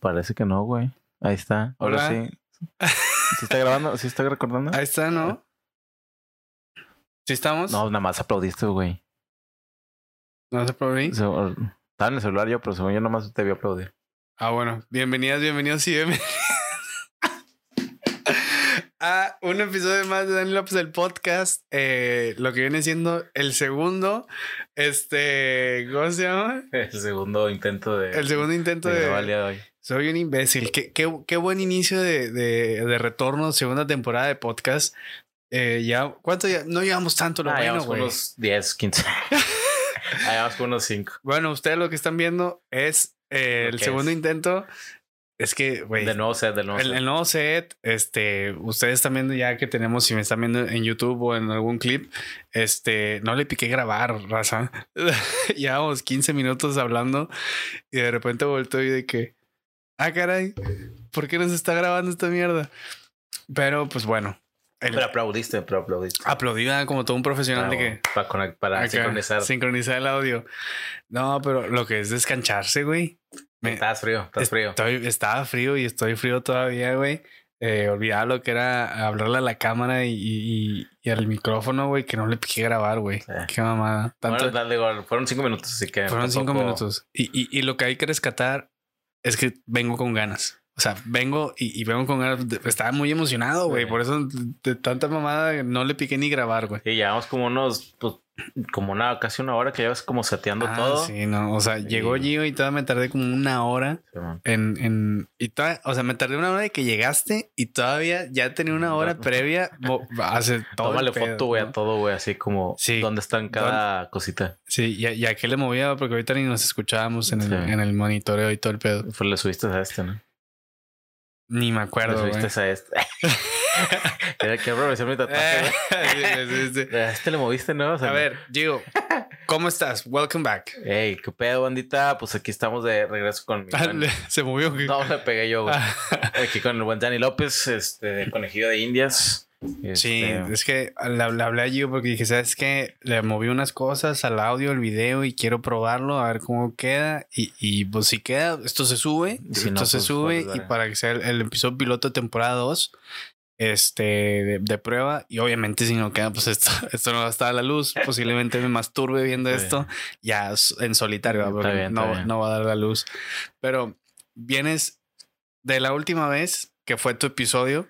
Parece que no, güey. Ahí está. Ahora Hola. sí. ¿Sí está grabando? ¿Sí está recordando? Ahí está, ¿no? ¿Sí estamos? No, nada más aplaudiste, güey. ¿No se? Se- Estaba en el celular yo, pero según yo nada más te vi aplaudir. Ah, bueno. Bienvenidas, bienvenidos y bienvenidos. A un episodio más de Dani López del podcast. eh, lo que viene siendo el segundo. Este. ¿Cómo se llama? El segundo intento de, El segundo intento de de. el de hoy. Soy un imbécil. Qué, qué, qué buen inicio de, de, de retorno, segunda temporada de podcast. Eh, ya, ¿cuánto ya? No llevamos tanto, lo Ah, bueno, güey. unos 10, 15. Ah, llevamos como unos 5. Bueno, ustedes lo que están viendo es eh, el segundo es. intento. Es que, güey, De nuevo set, del nuevo el, set. el nuevo set, este, ustedes viendo ya que tenemos, si me están viendo en YouTube o en algún clip, este, no le piqué grabar, raza. Llevamos 15 minutos hablando y de repente volteo y de que, ah, caray, ¿por qué no se está grabando esta mierda? Pero, pues bueno, el, Pero aplaudiste, pero aplaudiste. aplaudida como todo un profesional de que Para, conect- para acá, sincronizar. sincronizar el audio. No, pero lo que es descancharse, güey. Me- Estás frío, estás frío. Estoy, estaba frío y estoy frío todavía, güey. Eh, olvidaba lo que era hablarle a la cámara y, y, y al micrófono, güey, que no le piqué grabar, güey. Sí. Qué mamada. Tanto, Bueno, dale, igual, fueron 5 minutos, así que. fueron cinco minutos. Y, y, y lo que hay que rescatar es que vengo con ganas. O sea, vengo y, y vengo con Estaba muy emocionado, güey. Sí. Por eso de tanta mamada no le piqué ni grabar, güey. Sí, llevamos como unos, pues, como una, casi una hora que llevas como seteando Ah, todo. sí, no. O sea, Sí. llegó Gio y todavía me tardé como una hora en, en y toda- o sea, me tardé una hora de que llegaste y todavía ya tenía una hora previa bo- hace todo. Tómale pedo, foto, güey, ¿no? a todo, güey, así como Sí. dónde están cada cosita. Sí, y, a- y a qué le movía porque ahorita ni nos escuchábamos en el, en el monitoreo y todo el pedo. Pues le subiste a este, ¿no? Ni me acuerdo, güey. subiste a este. Era que aprovechar mi tatuaje, güey. Sí, sí, sí. A este le moviste, ¿no? O sea, A ver, Gio, ¿cómo estás? Welcome back. Ey, qué pedo, bandita. Pues aquí estamos de regreso con mi. buen- Se movió. No, le pegué yo, güey. Ah, Aquí con el buen Dani López, este, conejillo de Indias. Sí, Este, es que le, hablé a Gio porque dije, ¿sabes qué? Le moví unas cosas al audio, al video y quiero probarlo, a ver cómo queda. Y, y pues si queda, esto se sube. Si esto no, se pues, sube pues, y para que sea el, el episodio piloto de temporada 2 este, de, de prueba. Y obviamente si no queda, pues esto, esto no va a estar a la luz. Posiblemente me masturbe viendo Sí. esto ya en solitario, ¿verdad? Está porque bien, está no, no va a dar la luz. Pero vienes de la última vez que fue tu episodio.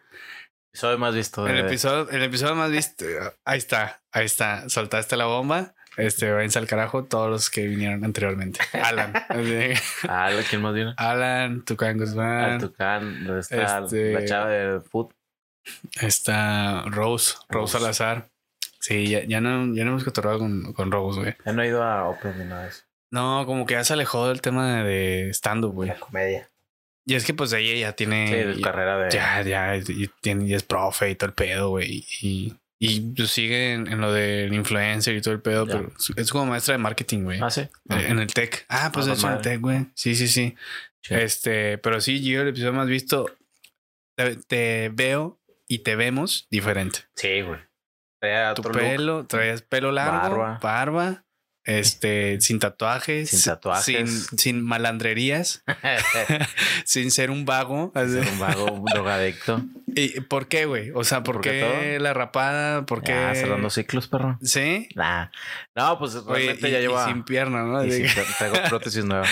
Soy más visto. El episodio, el episodio más visto. Ahí está, ahí está. Soltaste la bomba. Este, váyanse al carajo todos los que vinieron anteriormente. Alan. Ah, ¿quién más viene? Alan, Tucán Guzmán. Tucán, donde está Este- la chava de foot. Está Rose, Rose. Salazar. Sí, ya, ya no, ya no hemos cotorreado con, con Rose, güey. Ya no he ido a Open ni nada de eso. No, como que ya se alejó del tema de stand-up, güey. La comedia. Y es que pues ella ya tiene. Sí, de carrera de. Ya, ya, y, tiene, y es profe y todo el pedo, güey. Y, y pues, sigue en, en lo del influencer y todo el pedo, Ya. pero es como maestra de marketing, güey. Ah, sí. Eh, En el tech. Ah, pues Ah, hecho en el tech, güey. Sí, sí, sí. Sí. Este, pero sí, Gio, el episodio más visto, te, te veo y te vemos diferente. Sí, güey. Traía Tu look. pelo, traías pelo largo, Barba. barba, este, sin tatuajes, Sin tatuajes. sin, sin malandrerías, sin ser un vago. Ser un vago, un drogadicto. ¿Y por qué, güey? O sea, ¿por, ¿Por qué, todo? la rapada? ¿Por qué? Ya, cerrando ciclos, perro. ¿Sí? Nah. No, pues Oye, realmente y, ya lleva. sin pierna, ¿no? y tra- traigo prótesis nueva.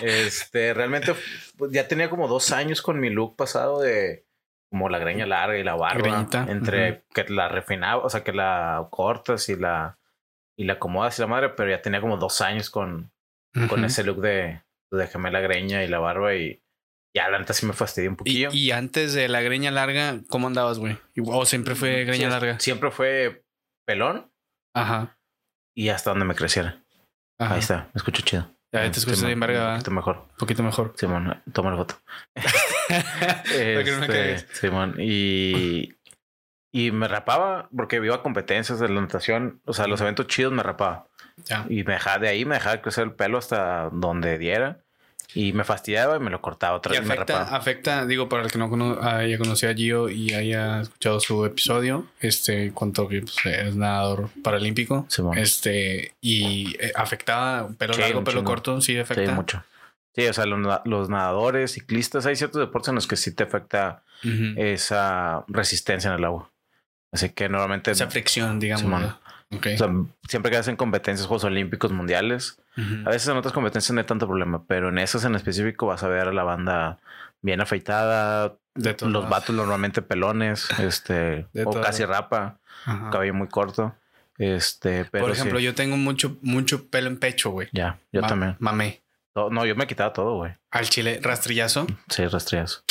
Este, realmente pues, ya tenía como dos años con mi look pasado de como la greña larga y la barba. Greñita, Entre que la refinaba, o sea, que la cortas y la y la acomodas y la madre, pero ya tenía como dos años con, con ese look de, de gemela la greña y la barba y ya la neta sí me fastidió un poquillo. y antes de la greña larga, ¿cómo andabas, güey? ¿O siempre fue greña Sí, larga? Siempre fue pelón Ajá. y hasta donde me creciera. Ajá. Ahí está, me escucho chido. Ya te escuchas Simón, bien verga, Un poquito mejor. Un poquito mejor. Simón, toma la foto. Este. Simón, y, y me rapaba porque iba a competencias de la natación, o sea, los eventos chidos me rapaba. Ya. Y me dejaba de ahí, me dejaba crecer el pelo hasta donde diera. Y me fastidiaba y me lo cortaba otra Y vez y me afecta, rapaba. afecta, digo, para el que no cono- haya conocido a Gio y haya escuchado su episodio, este, contó que pues, es nadador paralímpico. Este, y eh, afectaba pelo Sí, largo, pelo corto, sí Sí, afecta. mucho. Sí, o sea, los, los nadadores, ciclistas, hay ciertos deportes en los que sí te afecta esa resistencia en el agua. Así que normalmente, Esa fricción, digamos. Siempre que hacen competencias, Juegos Olímpicos, Mundiales, a veces en otras competencias no hay tanto problema, pero en esas en específico vas a ver a la banda bien afeitada, De los lados. vatos normalmente pelones, este, De o casi rapa, Ajá. cabello muy corto. Este, pero Por ejemplo, sí, yo tengo mucho, mucho pelo en pecho, güey. ya, yo Ma- también. Mamé. No, no, yo me quitaba todo, güey. Al chile, rastrillazo. Sí, rastreazo.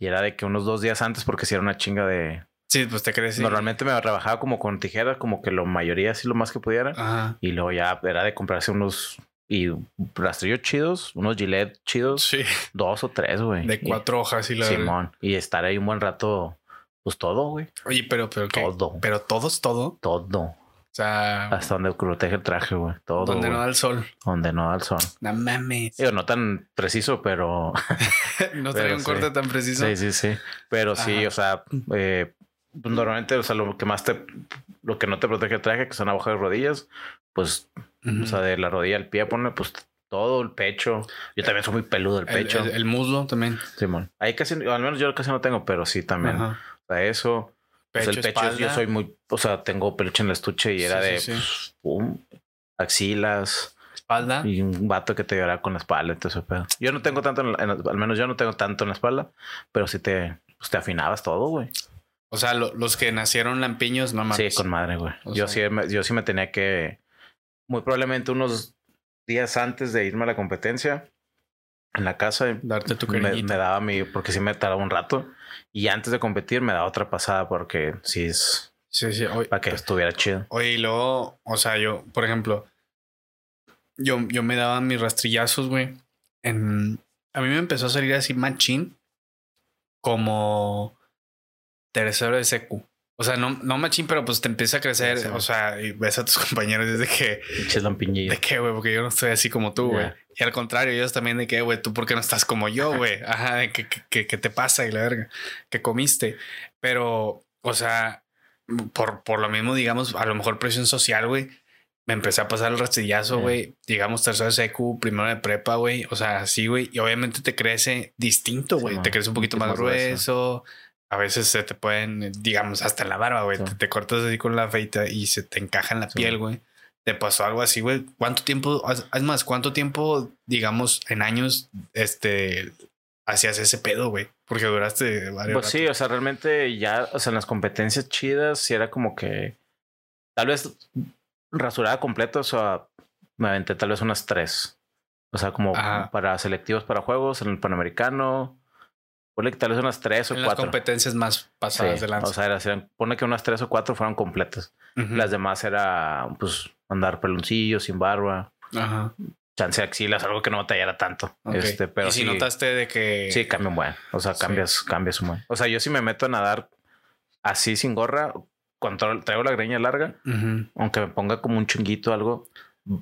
Y era de que unos dos días antes, porque si era una chinga de. Sí, pues te crees. sí. Normalmente me rebajaba como con tijeras, como que lo mayoría, así lo más que pudiera. Ajá. Y luego ya era de comprarse unos. Y rastrillos chidos, unos Gillette chidos, Sí. dos o tres, güey. De Y- cuatro hojas y la Simón. Y estar ahí un buen rato, pues todo, güey. Oye, pero, pero ¿qué? Todo. Pero todos, todo. Todo. O sea, Hasta donde protege el traje, güey. Todo. donde no da el sol. Donde no da el sol. No mames. Digo, no tan preciso, pero. no trae un sí. corte tan preciso. Sí, sí, sí. Pero sí, o sea, eh, normalmente, o sea, lo que más te, lo que no te protege el traje, que son abajo de rodillas, pues, Ujú. o sea, de la rodilla al pie, pone pues todo el pecho. Yo también soy muy peludo el el, pecho. el- el muslo también. Simón. Ahí casi, al menos yo casi no tengo, pero sí también. Ajá. O sea, eso. Pues, Pecho, el pecho, yo espalda. soy muy, o sea, tengo peluche en el estuche y Sí, era sí, de sí. pues, pum, axilas espalda. y un vato que te llora con la espalda. Entonces, pedo. Yo no tengo tanto, en la- en al menos yo no tengo tanto en la espalda, pero sí te, pues, te afinabas todo, güey. O sea, lo- los que nacieron lampiños, no mames. Sí, con madre, güey. O Yo sea- sí, me- yo sí me tenía que, muy probablemente unos días antes de irme a la competencia, en la casa, Darte tu me, cariñito. me daba mi, porque sí me tardaba un rato. Y antes de competir me daba otra pasada porque sí es Sí, sí. Oye, para que estuviera chido. Oye, y luego, o sea, yo, por ejemplo, yo, yo me daba mis rastrillazos, güey. En, a mí me empezó a salir así machín como tercero de secu. O sea, no, no machín, pero pues te empieza a crecer. Sí. O sea, y ves a tus compañeros desde que, de qué, güey, porque yo no estoy así como tú, güey. Ya. Y al contrario, ellos también de que, güey, tú por qué no estás como yo, güey. Ajá, de que, que, que- que te pasa y la verga, que comiste. Pero, o sea, por, por lo mismo, digamos, a lo mejor presión social, güey. Me empecé a pasar el rastrillazo, Ya. güey. Digamos, tercero de secu, primero de prepa, güey. O sea, así, güey. Y obviamente te crece distinto, güey. Sí, te crece un poquito más más grueso. A veces se te pueden, digamos, hasta en la barba, güey. Sí. Te, te cortas así con la feita y se te encaja en la Sí. piel, güey. ¿Te pasó algo así, güey? ¿Cuánto tiempo, es más, cuánto tiempo, digamos, en años, este, hacías ese pedo, güey? Porque duraste varios Pues sí, o sea, realmente ya, o sea, en las competencias chidas, sí era como que tal vez rasurada completa, o sea, me aventé tal vez unas tres. O sea, como Ajá. para selectivos para juegos, en el Panamericano. Ponle que tal vez unas tres o en las cuatro. competencias más Sí, pasadas de lanza. O sea, era- eran- pone que unas tres o cuatro fueron completas. Las demás era, pues, andar peloncillo, sin barba, Ajá. chance de axilas, algo que no batallara tanto. Este, pero y si sí, notaste de que. sí, cambia un buen. O sea, Sí. cambias, cambias un buen. O sea, yo si me meto a nadar así sin gorra, cuando tra- traigo la greña larga, aunque me ponga como un chunguito algo,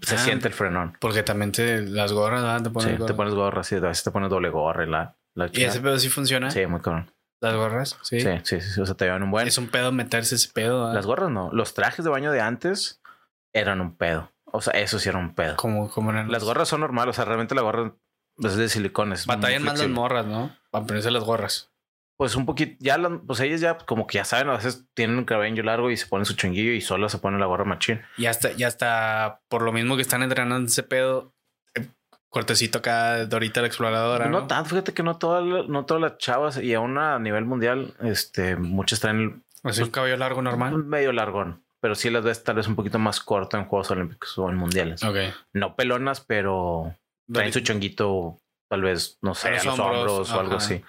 se Ah, siente el frenón. Porque también te las gorras, ¿verdad? Te Sí, ponen te gorra. pones gorra, sí, a veces te pones doble gorra y la, la ¿Y ese pedo sí funciona? Sí, muy cabrón. Las gorras, sí. Sí, sí, sí, O sea, te llevan un buen. Es un pedo meterse ese pedo. ¿verdad? Las gorras no. Los trajes de baño de antes eran un pedo. O sea, eso sí era un pedo. Como, como eran Las gorras son normales. O sea, realmente la gorra es de silicones. Batallan más las morras, ¿no? Para ponerse las gorras. Pues un poquito, ya, las- pues ellas ya como que ya saben, a veces tienen un cabello largo y se ponen su chunguillo y solo se ponen la gorra machín. Y hasta, y hasta por lo mismo que están entrenando ese pedo, cortecito acá, Dorita la exploradora. No, No, tanto, fíjate que no todas, no todas las chavas y aún a nivel mundial, este, muchas traen Así un cabello largo normal. medio largón, pero sí las ves tal vez un poquito más corto en Juegos Olímpicos o en Mundiales. Ok. No pelonas, pero traen su chonguito, tal vez, no sé, A a los hombros, hombros, o algo así.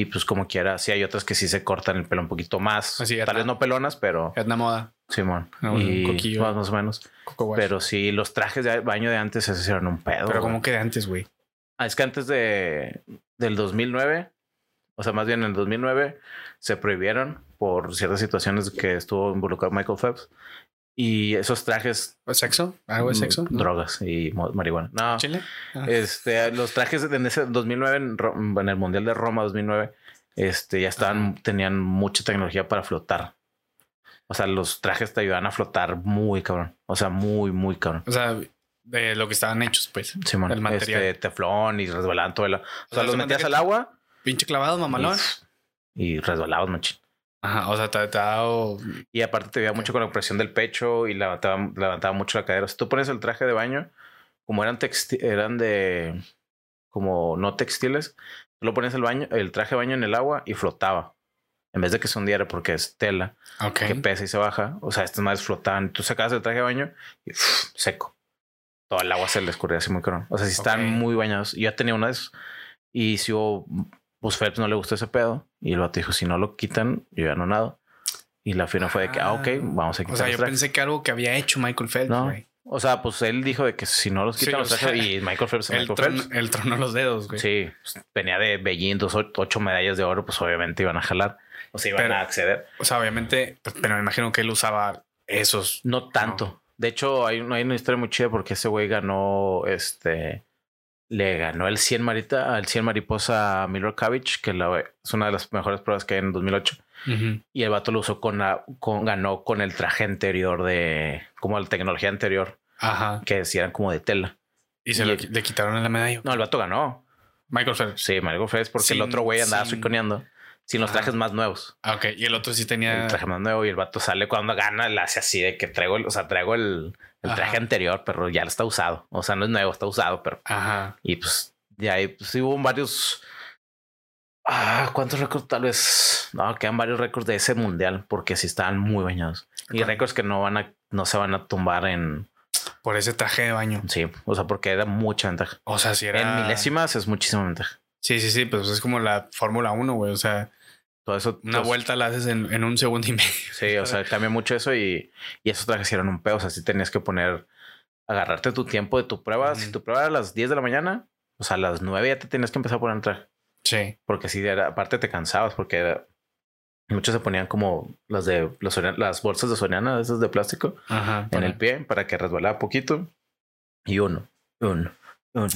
Y pues como quiera, sí hay otras que sí se cortan el pelo un poquito más. Así, tal vez no pelonas, pero Es una moda. Simón. Ah, y un coquillo. más, más o menos. Pero sí, los trajes de baño de antes, esos eran un pedo. Pero como que de antes, güey. Ah, es que antes de del 2009, o sea, más bien en el 2009, se prohibieron por ciertas situaciones que estuvo involucrado Michael Phelps. Y esos trajes. ¿Sexo? ¿Algo de mm, sexo? ¿No? Drogas y marihuana. No. ¿Chile? Ah. Este, los trajes en ese 2009, en, en el Mundial de Roma 2009, este, ya estaban, tenían mucha tecnología para flotar. O sea, los trajes te ayudan a flotar muy cabrón. O sea, muy, muy cabrón. O sea, de lo que estaban hechos, pues. Simón, el material. este teflón y resbalaban todo el... O sea, sea, los metías al agua Pinche clavado, mamalón. y, y resbalabas machín. Ajá, o sea, te, te ha dado. Y aparte te veía mucho con la presión del pecho y levantaba, levantaba mucho la cadera. Si tú pones el traje de baño, como eran eran de como no textiles, tú lo pones el baño, el traje de baño en el agua y flotaba. En vez de que se hundiera porque es tela Ok. que pesa y se baja. O sea, estas madres flotaban. Tú sacabas el traje de baño y ¡fuf! seco. Todo el agua se le escurría así muy cabrón. O sea, si están Ok. muy bañados. Yo tenía una de esos. Y si hubo, pues Phelps no le gustó ese pedo. Y el vato dijo, si no lo quitan, yo ya no nado. Y la fina fue de que, ah, ok, vamos a quitar O sea, yo pensé que algo que había hecho Michael Phelps, No. güey. O sea, pues él dijo de que si no los quitan los trajes. y Michael Phelps El, Michael tron- Phelps. tronó los dedos, güey. Sí, pues, venía de Beijing, dos, ocho medallas de oro, pues obviamente iban a jalar. O sea, iban Pero- a acceder. O sea, obviamente, pues, pero me imagino que él usaba esos. No tanto. De hecho, hay, hay una historia muy chida porque ese güey ganó, este, le ganó el 100 marita, el 100 mariposa a Miller Cavich, que la- es una de las mejores pruebas que hay en 2008. Ujú. Y el vato lo usó con, la, con ganó con el traje anterior de, como la tecnología anterior, Ajá. que decían eran como de tela. Y se Y lo- el- le quitaron la medalla. No, el vato ganó. Michael Phelps. Sí, Michael Phelps, porque el otro güey andaba sin- suiconeando sin los Ajá. trajes más nuevos. Ah, ok. Y el otro sí tenía. El traje más nuevo y el vato sale cuando gana, le hace así de que traigo, el, o sea, traigo el, el traje Ajá. anterior, pero ya lo está usado. O sea, no es nuevo, está usado, pero Ajá. Y pues de ahí pues, sí hubo varios. Ah, ¿cuántos récords? Tal vez. No, quedan varios récords de ese mundial porque sí estaban muy bañados. Y récords que no van a, no se van a tumbar en. Por ese traje de baño. Sí, o sea, porque era mucha ventaja. O sea, si era. En milésimas es muchísima ventaja. Sí, sí, sí. Pues es como la Fórmula 1, güey. O sea, Todo eso. una pues, vuelta la haces en, en un segundo y medio. Sí, o sea, cambia mucho eso y, y esos trajes eran un pedo. O sea, sí tenías que poner, agarrarte tu tiempo de tu prueba. Si tu prueba era a las 10 de la mañana, o sea, a las 9 ya te tenías que empezar a poner el traje. Sí. Porque si era, aparte te cansabas porque era- muchos se ponían como las de los las bolsas de Soriana, esas de plástico, Ajá. en el pie para que resbalara poquito. Y uno, uno, uno,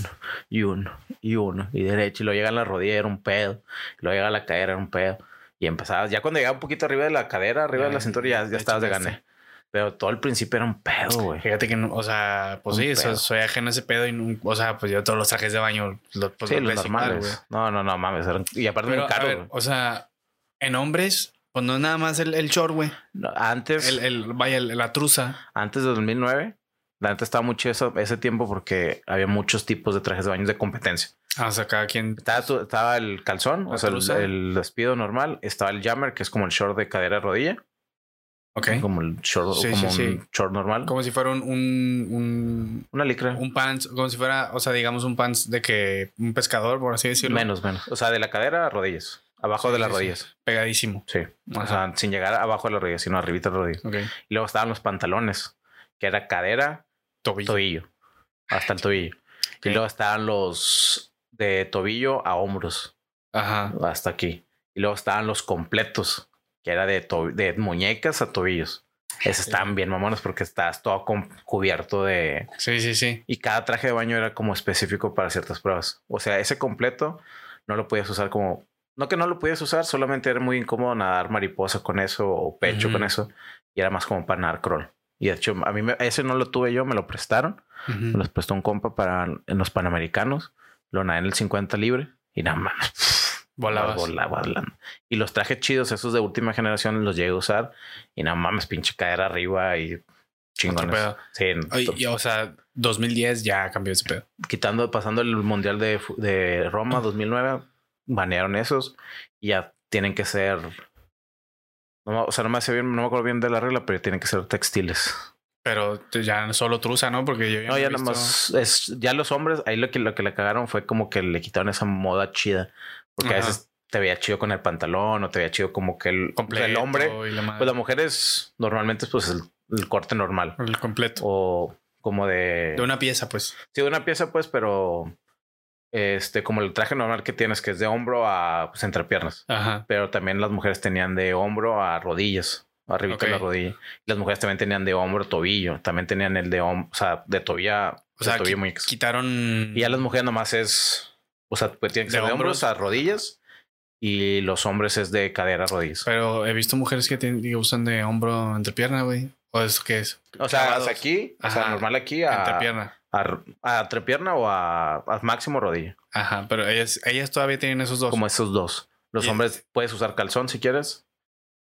y uno, y uno, y derecho. Y luego llega a la rodilla, era un pedo. Y luego llega a la cadera, era un pedo. Y empezabas, ya cuando llegaba un poquito arriba de la cadera, arriba de la cintura, ya, ya estabas de gané. Pero todo el principio era un pedo, güey. Fíjate que, o sea, pues Un sí, soy ajeno a ese pedo y, no- o sea, pues yo todos los trajes de baño, los, pues sí, los normales. güey. no, no, no, mames. eran- y aparte Pero, muy caro. ver, o sea, en hombres, pues no es nada más el, el short, güey. No, Antes, El, el, vaya, el- la truza. antes de 2009, la neta estaba mucho eso, ese tiempo porque había muchos tipos de trajes de baño de competencia. Ah, O sea, cada quien. Estaba, tu- estaba el calzón, o sea, el, despido normal. Estaba el jammer, que es como el short de cadera a rodilla, Ok. como el short, Sí, como sí, un sí. short normal. Como si fuera un, un, un, Una licra. un pants, como si fuera, o sea, digamos un pants de que un pescador, por así decirlo. menos, menos. O sea, de la cadera a rodillas. Abajo de las rodillas. Pegadísimo. Sí. O sea, sin llegar abajo de las rodillas, sino arribita de las rodillas. Ok. Y luego estaban los pantalones, que era cadera, Tobillo. tobillo. Hasta el tobillo. Y luego estaban los de tobillo a hombros. Ajá. hasta aquí. Y luego estaban los completos, que era de, to- de muñecas a tobillos. Esos estaban bien mamones porque estás todo cubierto de... Sí, sí, sí. Y cada traje de baño era como específico para ciertas pruebas. O sea, ese completo no lo podías usar como... No que no lo podías usar, solamente era muy incómodo nadar mariposa con eso o pecho con eso. Y era más como para nadar crawl. Y de hecho, a mí me- ese no lo tuve yo, me lo prestaron. Ujú. Me los prestó un compa para en los Panamericanos. Lo nadé en el 50 libre y nada más. Volabas. Volaba volando. Y los trajes chidos, esos de última generación, los llegué a usar. Y nada mames, pinche caer arriba y chingones. pedo. Sí, to- y, o sea, 2010 ya cambió ese pedo. quitando, pasando el mundial de, de Roma 2009, banearon esos y ya tienen que ser. No, o sea, no me hace bien, no me acuerdo bien de la regla, pero tienen que ser textiles. Pero ya solo truza, ¿no? Porque yo No, he ya visto- nada más es ya los hombres, ahí lo que lo que le cagaron fue como que le quitaron esa moda chida. Porque a veces te veía chido con el pantalón o te veía chido como que el, completo hombre. la. Pues la mujer es normalmente pues el, el corte normal el completo. o como de, De una pieza, pues. sí, de una pieza pues, pero este como el traje normal que tienes que es de hombro a pues entrepiernas. Ajá. Pero también las mujeres tenían de hombro a rodillas, arriba de la rodilla. Las mujeres también tenían de hombro tobillo, también tenían el de hombro, o sea, de tobilla, O sea, de tobillo qui- muñecas. quitaron. Y ya las mujeres nomás es, o sea, pues tienen que De ser de hombros a rodillas y los hombres es de cadera a rodillas. Pero he visto mujeres que, tienen, que usan de hombro entrepierna, güey. ¿O eso qué es? O sea, hasta aquí, o sea, Ajá. normal aquí a, Entrepierna. A, a entrepierna o a, a máximo rodilla. Ajá, pero ellas, ellas todavía tienen esos dos. Como esos dos. Los Y- hombres puedes usar calzón si quieres.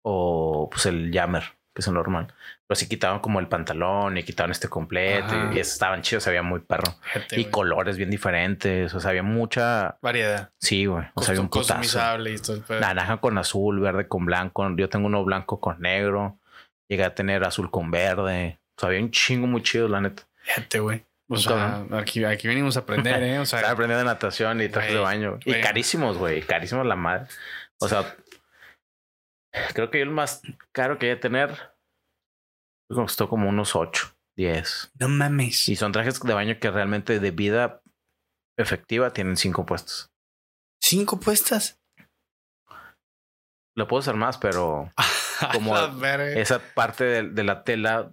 O pues el jammer, que es el normal. Pero si quitaban como el pantalón y quitaban este completo. Y, y estaban chidos, veía muy perro. Fíjate, y colores bien diferentes. O sea, había mucha. variedad. Sí, güey. O sea, había un putazo. customizable y todo el pedo. Naranja con azul, verde con blanco. Yo tengo uno blanco con negro. Llegué a tener azul con verde. O sea, había un chingo muy chido, la neta. Fíjate, güey. O sea, aquí, aquí venimos a aprender, ¿eh? O sea, aprendiendo de natación y trajes de baño. güey. Y carísimos, güey. Carísimos la madre. O sea, creo que yo el más caro que llegué a tener me costó como unos 8, 10. no mames. Y son trajes de baño que realmente de vida efectiva tienen 5 puestos. ¿Cinco puestas? Lo puedo usar más, pero Como esa parte de, de la tela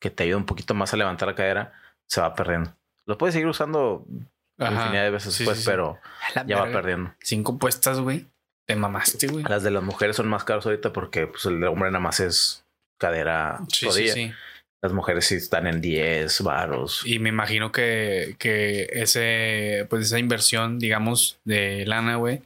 que te ayuda un poquito más a levantar la cadera se va perdiendo. Lo puedes seguir usando Ajá. infinidad de veces Sí, sí. pero ya va perdiendo. Cinco puestas, güey. Te mamaste, güey. Las de las mujeres son más caros ahorita porque pues, el hombre nada más es cadera, Sí, sí, rodilla. sí. Las mujeres sí están en 10 varos. Y me imagino que, que ese, pues esa inversión, digamos, de lana, güey,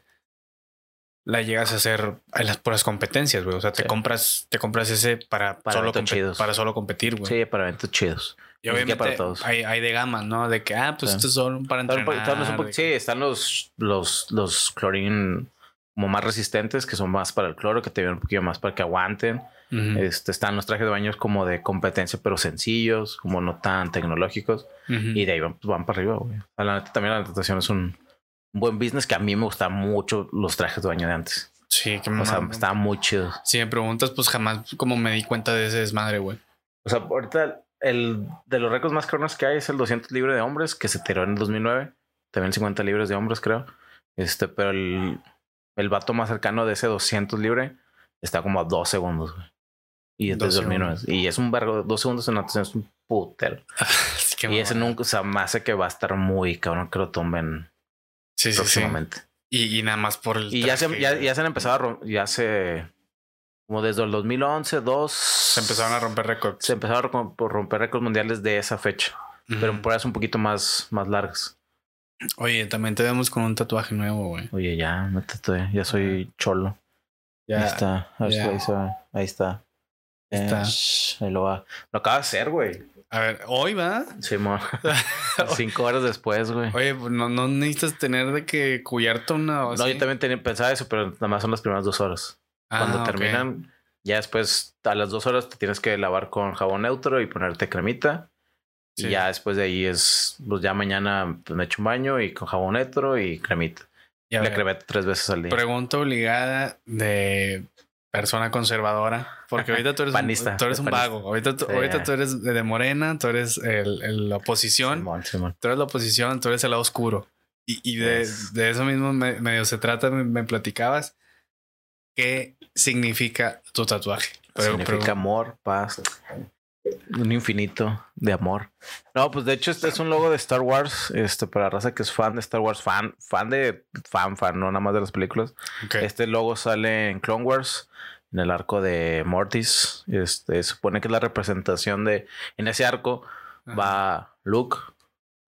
la llegas a hacer en las puras competencias, güey. O sea, te Sí. compras, te compras ese para, Para solo, chidos. para solo competir, güey. Sí, para eventos chidos. y obviamente para todos. Hay, hay de gama, ¿no? De que, ah, pues Sí. esto es solo para entrenar. están de sí, están los, los, los chlorine como más resistentes, que son más para el cloro, que te vienen un poquito más para que aguanten. Este, están los trajes de baños como de competencia, pero sencillos, como no tan tecnológicos. Y de ahí van, pues, van para arriba, güey. La neta, también la natación es un, un buen business que a mí me gustan mucho los trajes de baño de antes. Sí, que O sea, mamá. estaban muy chidos. Si me preguntas, pues jamás como me di cuenta de ese desmadre, güey. O sea, ahorita el de los récords más cabrones que hay es el 200 libre de hombres que se tiró en el 2009. También 50 libres de hombres, creo. Este, pero el, el vato más cercano de ese 200 libre está como a dos segundos, güey. Y es Dos 2009. Y es un vergo. Dos segundos en natación es un putero. Que y ese nunca, o sea, me hace que va a estar muy cabrón que lo tomen Sí, sí, sí. próximamente. Y, y nada más por el. Y ya se, ya, ya se han empezado a rom- ya se como desde el 2011, 2 se empezaron a romper récords. se empezaron a romper récords mundiales de esa fecha, pero en pruebas un poquito más, más largas. Oye, también te vemos con un tatuaje nuevo, güey. Oye, ya, me tatué, ya soy cholo. Ya. ahí está, ahí, ya. ahí está, ahí está. Ahí está. Eh, shh, ahí lo va. Lo acaba de hacer, güey. A ver, hoy va. Simón. Cinco horas después, güey. Oye, pues no, no necesitas tener de que cuyarte una. o No, así. yo también tenía pensado eso, pero nada más son las primeras dos horas. Ah, Cuando terminan, ya después a las dos horas te tienes que lavar con jabón neutro y ponerte cremita. Sí. Y ya después de ahí es, pues ya mañana pues, me echo un baño y con jabón neutro y cremita. Y a La ver, cremita tres veces al día. Pregunta obligada de persona conservadora. Porque ahorita tú eres Panista, un, tú eres un panista. vago. Ahorita tú, Sí. ahorita tú eres de de Morena, tú eres el, el- la oposición. Simón, Simón. Tú eres la oposición, tú eres el lado oscuro. Y, y de, de eso mismo me- medio se trata, me, me platicabas. ¿Qué significa tu tatuaje? Pero- Significa pero- amor, paz, un infinito de amor. No, pues de hecho este es un logo de Star Wars, este para raza que es fan de Star Wars, fan, fan de fan, fan, no nada más de las películas. Este logo sale en Clone Wars, en el arco de Mortis. Este supone que es la representación de en ese arco Ajá. va Luke,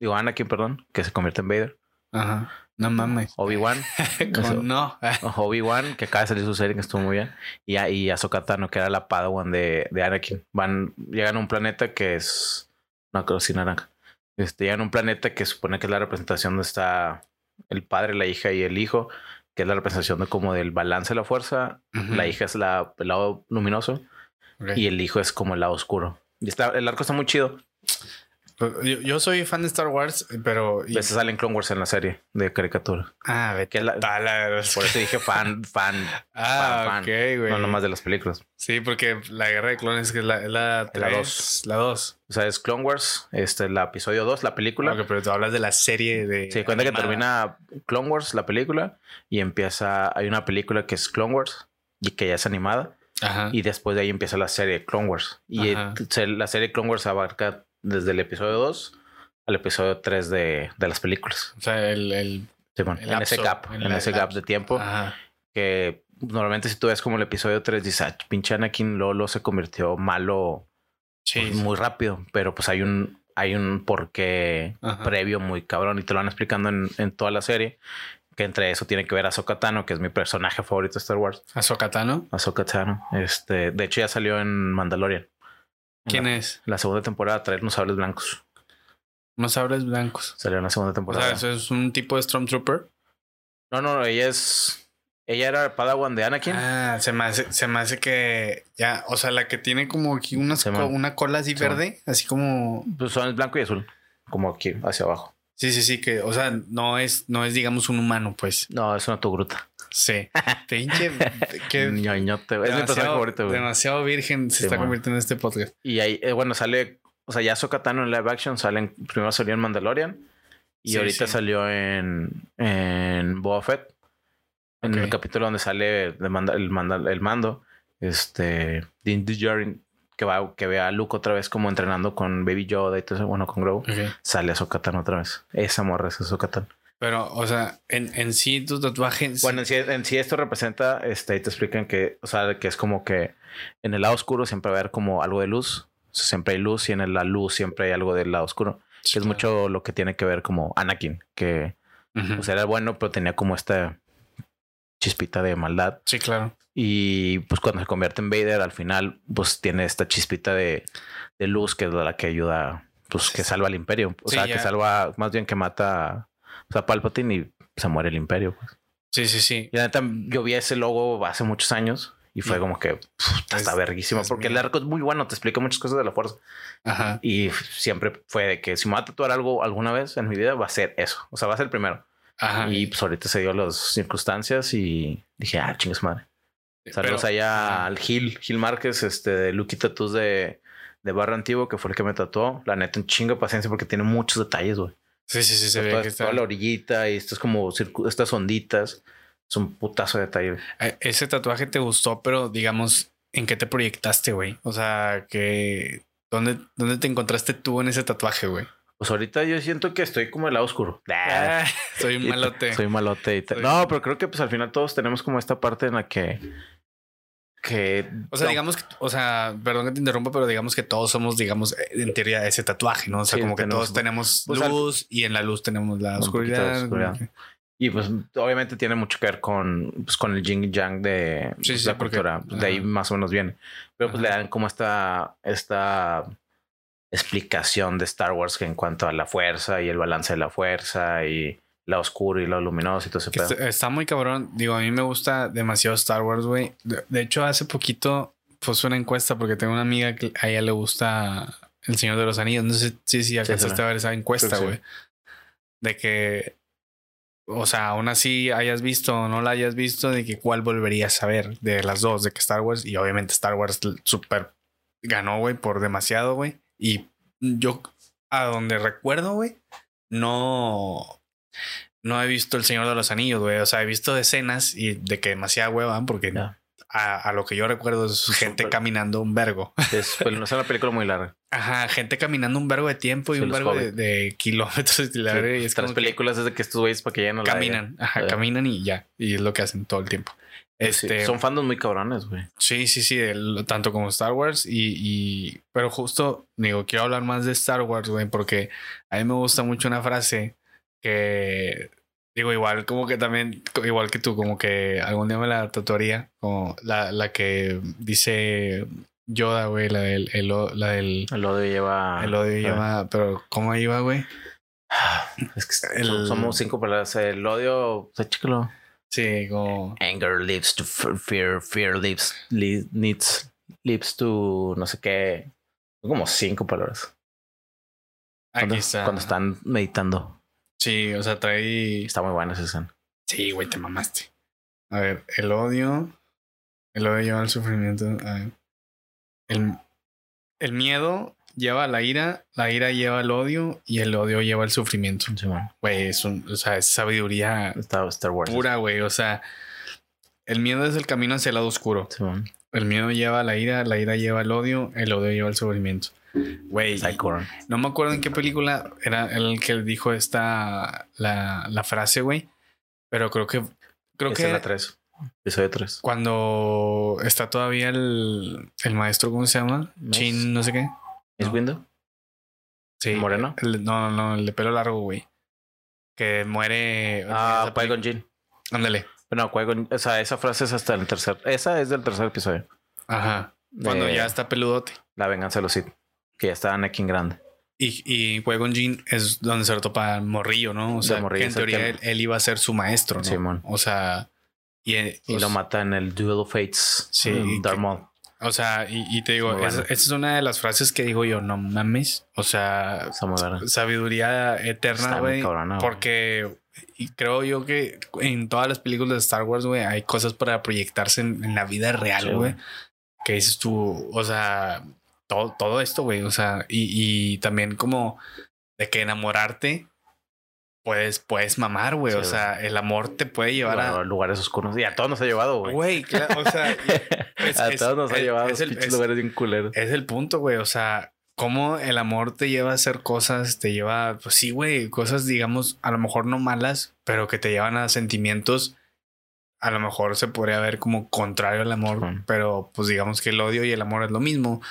digo Anakin, perdón, que se convierte en Vader, Ajá. No mames. Obi-Wan, no. Obi-Wan, que acaba de salir su serie, que estuvo muy bien. Y, a- y Ahsoka Tano, que era la Padawan de, de Anakin. Van, llegan a un planeta que es. No creo si naranja. Este, llegan a un planeta que supone que es la representación donde está el padre, la hija y el hijo, que es la representación de como del balance de la fuerza. La hija es la, el lado luminoso y el hijo es como el lado oscuro. Y está, el arco está muy chido. Yo, yo soy fan de Star Wars, pero. y- Ese Pues sale en Clone Wars en la serie de caricatura. Ah, vete. La- la- por eso dije fan, fan, Ah, fan, fan. ok, güey. no nomás de las películas. Sí, porque la guerra de clones que es la, es la, Es la 2. O sea, es Clone Wars, este es la episodio 2, la película. Ok, pero tú hablas de la serie de. Se cuenta que termina Clone Wars, la película, y empieza. Hay una película que es Clone Wars y que ya es animada, Ajá. y después de ahí empieza la serie Clone Wars. Y Ajá. la serie Clone Wars abarca desde el episodio 2 al episodio 3 de, de las películas. O sea, el. el Sí, bueno, El en ese gap, en ese gap de tiempo, Ajá. que normalmente si tú ves como el episodio 3 dices, ah, pinche Anakin Lolo se convirtió malo pues, muy rápido, pero pues hay un hay un porqué Ajá. previo muy cabrón y te lo van explicando en, en toda la serie. Que entre eso tiene que ver a Ahsoka Tano, que es mi personaje favorito de Star Wars. Ahsoka Tano. Ahsoka Tano. Este, de hecho, ya salió en Mandalorian. ¿Quién la, es? La segunda temporada traer unos sables blancos. Unos sabres blancos. Salió en la segunda O temporada. sea, eso es un tipo de Stormtrooper. No, no, ella es. Ella era Padawan de Anakin. Ah, se me hace, se me hace que ya, o sea, la que tiene como aquí unas co- una cola así se verde, así como Pues son blanco y azul. Como aquí, hacia abajo. sí, sí, sí, que, o sea, no es, no es, digamos, un humano, pues. No, es una tu gruta. Sí. Pinche, Ñoñote, güey. Es mi personaje favorito, güey. demasiado virgen se Sí, está man. convirtiendo en este podcast. Y ahí, eh, bueno, sale. O sea, ya Ahsoka Tano en live action salen. Primero salió en Mandalorian. Y Sí, ahorita sí. salió en. En Boba Fett. En el capítulo donde sale manda- el, manda- el mando. Este. Din Djarin, que va, que ve a Luke otra vez como entrenando con Baby Yoda y todo eso. Bueno, con Grogu. Sale Ahsoka Tano otra vez. Esa morra es Ahsoka Tano. Pero, o sea, en, en sí tu tatuaje. Bueno, en sí, en sí esto representa, este, ahí te explican que, o sea, que es como que en el lado oscuro siempre va a haber como algo de luz, o sea, siempre hay luz y en la luz siempre hay algo del lado oscuro, Sí, que es claro. mucho lo que tiene que ver como Anakin, que o sea, era bueno, pero tenía como esta chispita de maldad sí, claro. y pues cuando se convierte en Vader al final, pues tiene esta chispita de, de luz que es la que ayuda, pues que salva al imperio, o Sí, sea, ya. que salva, más bien que mata, o sea, Palpatine y se muere el imperio, pues. Sí, sí, sí. Y la neta, yo vi ese logo hace muchos años y fue Y- como que pff, está Es- verguísimo es porque el arco es muy bueno, te explica muchas cosas de la fuerza. Ajá. Y siempre fue de que si me voy a tatuar algo alguna vez en mi vida, va a ser eso. O sea, va a ser el primero. Ajá. Y pues ahorita se dio las circunstancias y dije, ah, chingas madre. Saludos Pero- allá al Gil, Gil Márquez, este de Lucky Tattoos de, de Barrio Antiguo, que fue el que me tatuó. La neta, un chingo de paciencia porque tiene muchos detalles, güey. Sí, sí, sí, se toda, ve que está. toda la orillita y estas como estas onditas. Es un putazo de detalle. Eh, Ese tatuaje te gustó, pero digamos, ¿en qué te proyectaste, güey? O sea, que. ¿Dónde, ¿Dónde te encontraste tú en ese tatuaje, güey? Pues ahorita yo siento que estoy como el lado oscuro. Ah, soy un malote. Soy malote y tal. Soy- No, pero creo que pues al final todos tenemos como esta parte en la que. Que. O sea, no, digamos que, o sea, perdón que te interrumpa, pero digamos que todos somos, digamos, eh, en teoría ese tatuaje, ¿no? O sea, Sí, como que tenemos- todos tenemos pues, luz y en la luz tenemos la oscuridad. Y pues obviamente tiene mucho que ver con, pues, con el yin y yang de Sí, pues, sí, la porque- cultura. de ahí más o menos viene. Pero pues Ajá. le dan como esta, esta explicación de Star Wars que en cuanto a la fuerza y el balance de la fuerza y la oscura y lo luminoso y todo ese pedo. está, está muy cabrón. Digo, a mí me gusta demasiado Star Wars, güey. De, de hecho, hace poquito puse una encuesta porque tengo una amiga que a ella le gusta El Señor de los Anillos. No sé si, si alcanzaste sí. a ver esa encuesta, güey. De que, o sea, aún así hayas visto o no la hayas visto, de que cuál volverías a ver de las dos, de que Star Wars y obviamente Star Wars super ganó, güey, por demasiado, güey. Y yo, a donde recuerdo, güey, no, no he visto El Señor de los Anillos, güey. O sea, he visto escenas y de que demasiada hueva, porque Ya. a, a lo que yo recuerdo es gente Súper. caminando un vergo. Es, pues, no es una película muy larga. Ajá, gente caminando un vergo de tiempo y Sí, un vergo de, de kilómetros la verga, y es que películas desde que estos güeyes para que lleguen a la caminan, ajá, Eh. caminan y ya. Y es lo que hacen todo el tiempo. Este, Son fandoms muy cabrones, güey. Sí, sí, sí, el- tanto como Star Wars y, y- pero justo, digo, quiero hablar más de Star Wars, güey, porque a mí me gusta mucho una frase que, digo, igual como que también, igual que tú, como que algún día me la tatuaría, como la, la que dice Yoda, güey, la del, el, la del, El odio lleva. el odio Ah. llama, pero ¿cómo iba, güey? Es que El- somos cinco palabras. El odio. Sea, chécalo. Sí, como, Anger leads to fear, fear leads, le- needs, leads to no sé qué. Son como cinco palabras. aquí Cuando, está. cuando están meditando. Sí, o sea, trae... Está muy buena esa escena. Sí, güey, te mamaste. A ver, el odio. El odio lleva al sufrimiento. A ver. El, el miedo lleva a la ira, la ira lleva al odio y el odio lleva al sufrimiento. Sí. Güey, es, un, o sea, es sabiduría Está Star Wars. pura, güey. O sea, el miedo es el camino hacia el lado oscuro. Sí. El miedo lleva a la ira, la ira lleva al odio, el odio lleva al sufrimiento. Güey, no me acuerdo en qué película era el que dijo esta la, la frase, güey. Pero creo que creo Esa es que la 3. Episodio 3. cuando está todavía el, el maestro, ¿cómo se llama? Chin, no sé qué. ¿Es No. Window? Sí. ¿Moreno? el- no, no, no, el de pelo largo, güey. Que muere. Ah, esa peli- Qui-Gon Jinn. Ándale. Bueno, Qui-Gon, o sea, esa frase es hasta el tercer. Esa es del tercer episodio. Ajá. Cuando de ya está peludote. La venganza de los Sith. Que ya está Anakin grande. Y, y Qui-Gon Jinn es donde se lo topa Morrillo, ¿no? O sea, Morrillo que en teoría él, él iba a ser su maestro, ¿no? Simón. O sea, y, eh, Y o lo mata en el Duel of Fates. Sí, en y Darth. O sea, y, y te digo, esa, es una de las frases que digo yo, no mames. O sea, sabiduría eterna, güey. Porque y creo yo que en todas las películas de Star Wars, güey, hay cosas para proyectarse en, en la vida Sí, real, güey. güey. Que dices tú, o sea, todo, todo esto, güey. O sea, y, y también como de que enamorarte, puedes, puedes mamar, güey. Sí, o sea, el amor te puede llevar a a. lugares oscuros. Y a todos nos ha llevado, güey. Güey, claro, o sea, es- a es- todos nos ha llevado es el- lugares bien culeros. es el punto, güey. O sea, cómo el amor te lleva a hacer cosas, te lleva, pues sí, güey, cosas, digamos, a lo mejor no malas, pero que te llevan a sentimientos. A lo mejor se podría ver como contrario al amor, pero pues digamos que el odio y el amor es lo mismo.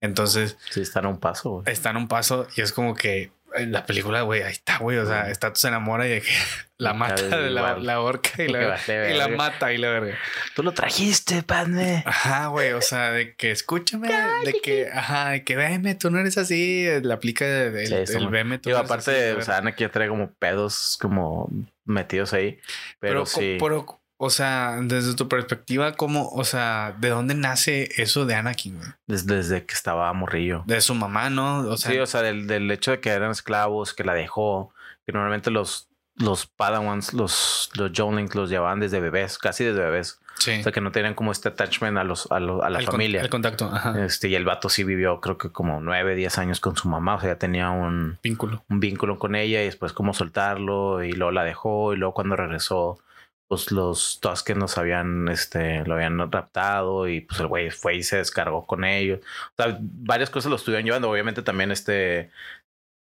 Entonces Sí, están a un paso, güey. están a un paso y es como que en la película, güey, ahí está, güey. O sea. Status se enamora y de que la mata, de la, horca y la, y la mata y la verga. Tú lo trajiste, padre. Ajá, güey, o sea, de que escúchame, de que, ajá, de que veme, tú no eres así, la aplica de- del Sí, el muy- veme, tú Digo, no eres aparte, así, o sea. Anakin ya trae como pedos como metidos ahí. Pero, sí. pero, o sea, desde tu perspectiva, ¿cómo, o sea, de dónde nace eso de Anakin? Desde, desde que estaba morrillo. De su mamá, ¿no? O sea, sí, o sea, del, del hecho de que eran esclavos, que la dejó, que normalmente los, los Padawans, los, los Jonlings los llevaban desde bebés, casi desde bebés. sí. O sea, que no tenían como este attachment a, los, a, lo- a la el con- familia. el contacto, ajá. Este, y el vato sí vivió, creo que como nueve, diez años con su mamá. O sea, ya tenía un, Vínculo. un vínculo con ella y después cómo soltarlo y luego la dejó y luego cuando regresó pues los Tusken nos habían este lo habían raptado y pues el güey fue y se descargó con ellos. O sea varias cosas lo estuvieron llevando. Obviamente también este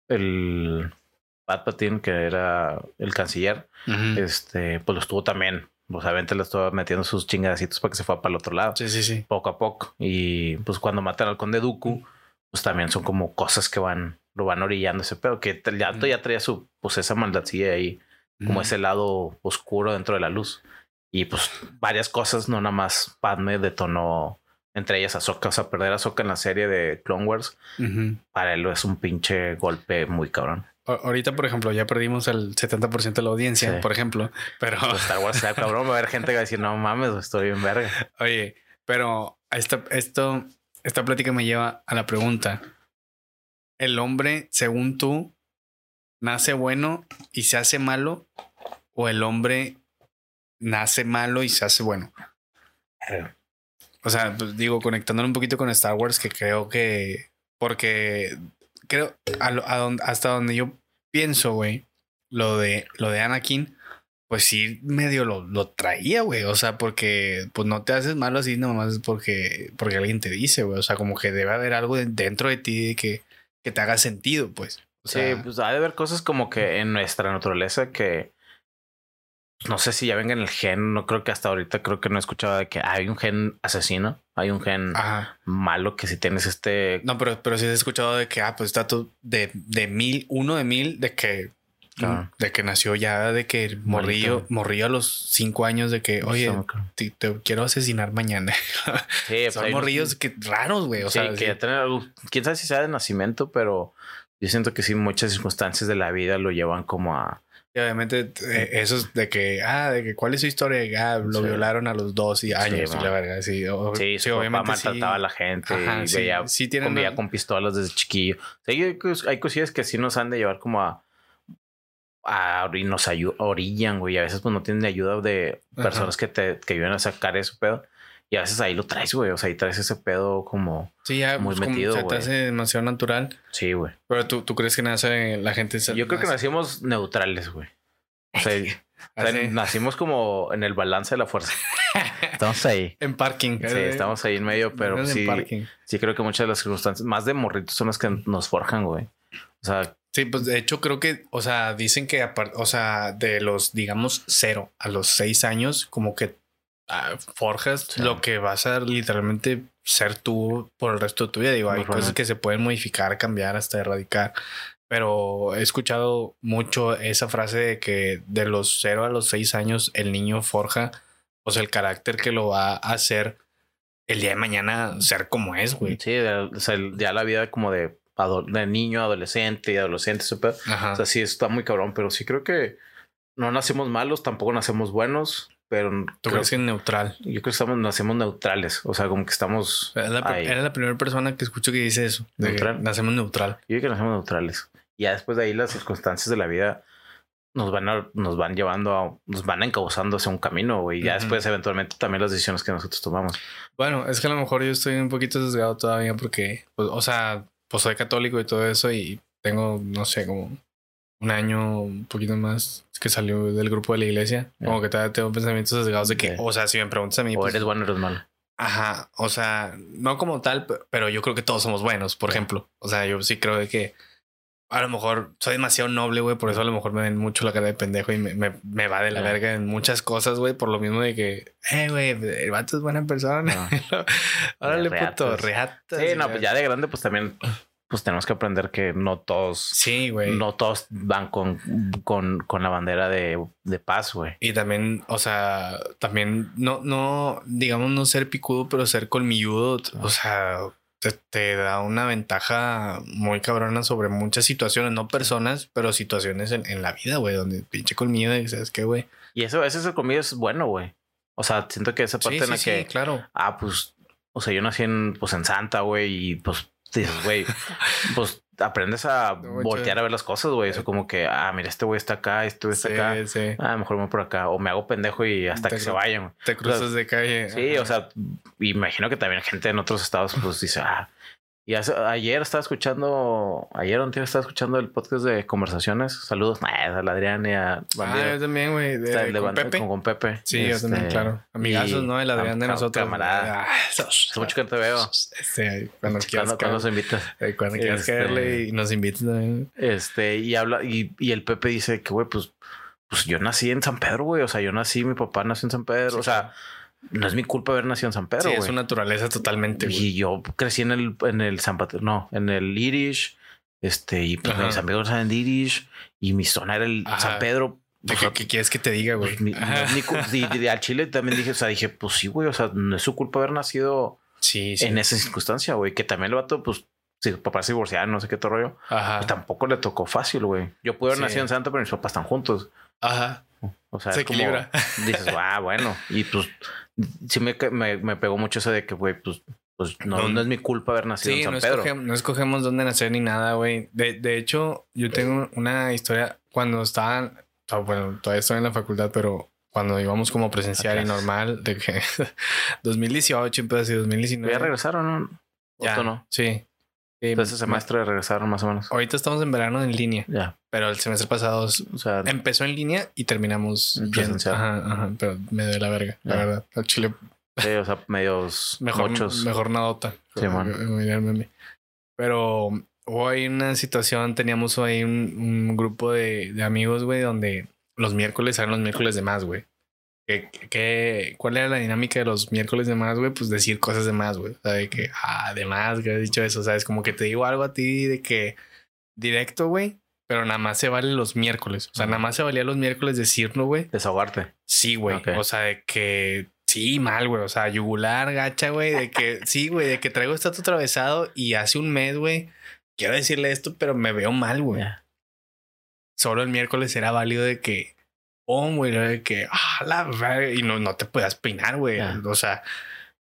el Palpatine que era el canciller este pues lo estuvo también. Sea obviamente le estuvo metiendo sus chingadacitos para que se fuera para el otro lado. Sí, sí, sí. poco a poco. Y pues cuando matan al conde Dooku, pues también son como cosas que van, lo van orillando ese pedo, que gato ya traía su, pues esa maldadcilla ahí, como ese lado oscuro dentro de la luz. Y pues varias cosas, no nada más Padme detonó, entre ellas Ahsoka, o sea, perder a Ahsoka en la serie de Clone Wars, para él es un pinche golpe muy cabrón. Ahorita, por ejemplo, ya perdimos el 70% de la audiencia, Sí. por ejemplo, pero Pues Star Wars sea cabrón, va a haber gente que va a decir, no mames, estoy bien verga. Oye, pero esta, esto, esta plática me lleva a la pregunta. ¿El hombre, según tú, nace bueno y se hace malo? ¿O el hombre nace malo y se hace bueno? O sea, pues, digo, conectándolo un poquito con Star Wars, que creo que. Porque creo hasta donde yo pienso, güey, lo de, lo de Anakin, pues sí, medio lo, lo traía, güey. O sea, porque pues no te haces malo así nomás porque, porque alguien te dice, güey. O sea, como que debe haber algo de- dentro de ti que, que te haga sentido, pues. O Sí, pues ha de haber cosas como que en nuestra naturaleza que pues, no sé si ya venga en el gen, no creo que hasta ahorita creo que no he escuchado de que hay un gen asesino, hay un gen Ajá. malo que si tienes este No, pero, pero sí he escuchado de que, ah, pues está de, de mil, uno de mil, de que, Claro. de que nació ya, de que morrillo, morrillo a los cinco años, de que, oye, te, te quiero asesinar mañana. sí, pues, Son morrillos que raros, güey. O sí, sea, que sí. ya tienen algo- quién sabe si sea de nacimiento, pero yo siento que sí muchas circunstancias de la vida lo llevan como a Y obviamente eh, eso es de que, ah, de que cuál es su historia, ah, lo Sí. violaron a los 12 años, y man. la verga, sí. o- Sí, su papá maltrataba a la gente Ajá, y sí, veía, sí tienen convivía una- con pistolas desde chiquillo. Sea, hay, hay cosillas que sí nos han de llevar como a, a y nos orillan, güey. A veces pues no tienen ayuda de Ajá. personas que te que ayudan a sacar ese pedo. Y a veces ahí lo traes, güey. O sea, ahí traes ese pedo como... Sí, ya muy pues, como metido, se te güey. hace demasiado natural. Sí, güey. Pero tú, tú crees que nace la gente. se- Yo creo que nacimos neutrales, güey. O sea, o sea, Así. nacimos como en el balance de la fuerza. Estamos ahí. En parking. Sí, estamos ahí en medio, pero en sí, parking. sí creo que muchas de las circunstancias, más de morritos, son las que nos forjan, güey. O sea, Sí, pues de hecho creo que, o sea, dicen que, o sea, de los, digamos, cero a los seis años, como que ah, forjas Sí. lo que vas a literalmente ser tú por el resto de tu vida. Digo, hay cosas que se pueden modificar, cambiar, hasta erradicar. Pero he escuchado mucho esa frase de que de los 0 a los 6 años el niño forja pues el carácter que lo va a hacer el día de mañana ser como es, güey. Sí, o sea, ya la vida como de, de niño, adolescente y adolescente, super. O sea, sí está muy cabrón, pero sí creo que no nacemos malos, tampoco nacemos buenos, pero ¿Tú creo- crees que neutral? yo creo que estamos, nacemos neutrales. O sea, como que estamos. Eres la, primera persona que escucho que dice eso. Neutral. Nacemos neutral. Yo creo que nacemos neutrales. Y ya después de ahí las circunstancias de la vida nos van a, nos van llevando a, nos van encauzando hacia un camino, güey. Y ya después, eventualmente, también las decisiones que nosotros tomamos. Bueno, es que a lo mejor yo estoy un poquito sesgado todavía porque, pues, o sea, pues soy católico y todo eso y tengo, no sé, como un año, un poquito más que salió del grupo de la iglesia. Ya. Como que todavía tengo pensamientos sesgados de que, Ok. o sea, si me preguntas a mí, O pues, eres bueno o eres malo. Ajá, o sea, no como tal, pe- pero yo creo que todos somos buenos, por Ya. ejemplo. O sea, yo sí creo de que a lo mejor soy demasiado noble, güey, por eso a lo mejor me ven mucho la cara de pendejo y me, me, me va de la verga en muchas cosas, güey, por lo mismo de que, eh, güey, el vato es buena persona. Órale, puto, reatas. Sí, no, pues ya de grande, pues también, pues tenemos que aprender que no todos, Sí, güey. no todos van con, con, con la bandera de, de paz, güey. Y también, o sea, también no, no, digamos, no ser picudo, pero ser colmilludo, o sea, te, te da una ventaja muy cabrona sobre muchas situaciones, no personas, pero situaciones en, en la vida, güey, donde pinche colmillo ¿sabes qué, güey? Y eso, ese comida es bueno, güey. O sea, siento que esa parte Sí, en la que, sí, claro. ah, pues, o sea, yo nací en, pues, en Santa, güey, y pues, dices, güey, pues aprendes a No, voltear che. a ver las cosas, güey. Eso como que, ah, mira, este güey está acá, este güey está acá. Sí, sí. Ah, mejor me voy por acá. O me hago pendejo y hasta Te que se vayan. Te cruzas de calle. Sí, ajá. o sea, imagino que también gente en otros estados pues dice, ah. Y hace- ayer estaba escuchando, ayer o antier estaba escuchando el podcast de conversaciones. Saludos ah, a la Adrián y a Ah, Bandido. yo también, güey. de- con Pepe. Con, con Pepe. Sí, yo también, Este, claro. Amigazos, ¿no? El Adrián de nosotros. Camarada. Ah, Hace mucho que no te veo. Este, cuando quieras Cuando, cuando se invita. caer- eh, cuando quieras Este- caerle y nos invites también. Este, y habla, y, y el Pepe dice que, güey, pues, pues yo nací en San Pedro, güey. O sea, yo nací, mi papá nació en San Pedro. Sí, o sea, no es mi culpa haber nacido en San Pedro, Sí, güey. es su naturaleza totalmente, güey. Y yo crecí en el, en el San Pat- no, en el Irish, este, y pues Ajá. mis amigos eran de Irish, y mi zona era el Ajá. San Pedro. ¿De O qué, quieres que te diga, güey? pues, mi- no Ajá. es mi cu- y- y al Chile también dije, o sea, dije, pues sí, güey, o sea, no es su culpa haber nacido Sí, sí. en esa circunstancia, güey, que también el vato, pues, si su papá se divorciaron, no sé qué todo rollo, Ajá. pues, tampoco le tocó fácil, güey. Yo pude haber Sí. nacido en Santa, pero mis papás están juntos. Ajá. O sea, Se es como- equilibra. dices, ah, bueno, y pues sí me, me, me pegó mucho eso de que, güey, pues, pues no, No. no es mi culpa haber nacido Sí, en San no Pedro. escogemos, no escogemos dónde nacer ni nada, güey. De, de hecho, yo tengo una historia cuando estaban, o bueno, todavía estoy en la facultad, pero cuando íbamos como presencial y normal, de que 2018 empezó así, 2019. ¿Ya regresaron? ¿no? ¿O Ya, tú no? Sí. Sí, Entonces, ese me- semestre regresaron más o menos. Ahorita estamos en verano en línea, Ya. pero el semestre pasado O sea, empezó en línea y terminamos presencial. Ajá, ajá, pero me dio la verga, la Ya. verdad. Al chile sí, o sea, medios mejor, muchos. mejor nadota. Sí, man. el. Pero hubo ahí una situación, teníamos ahí un, un grupo de, de amigos, güey, donde los miércoles eran los miércoles de más, güey. ¿Qué, qué- cuál era la dinámica de los miércoles de más, güey? Pues decir cosas de más, güey. O sea, de que, ah, de más, que has dicho eso. O sea, es como que te digo algo a ti de que directo, güey, pero nada más se vale los miércoles. O sea, nada más se valía los miércoles decirlo, güey. Desahogarte. Sí, güey. O sea, de que sí, mal, güey. O sea, yugular, gacha, güey. De que sí, güey, de que traigo esto atravesado y hace un mes, güey, quiero decirle esto, pero me veo mal, güey. Solo el miércoles era válido de que, oh, güey, que, ah, la verga, y no, no te puedas peinar, güey. Ya. O sea,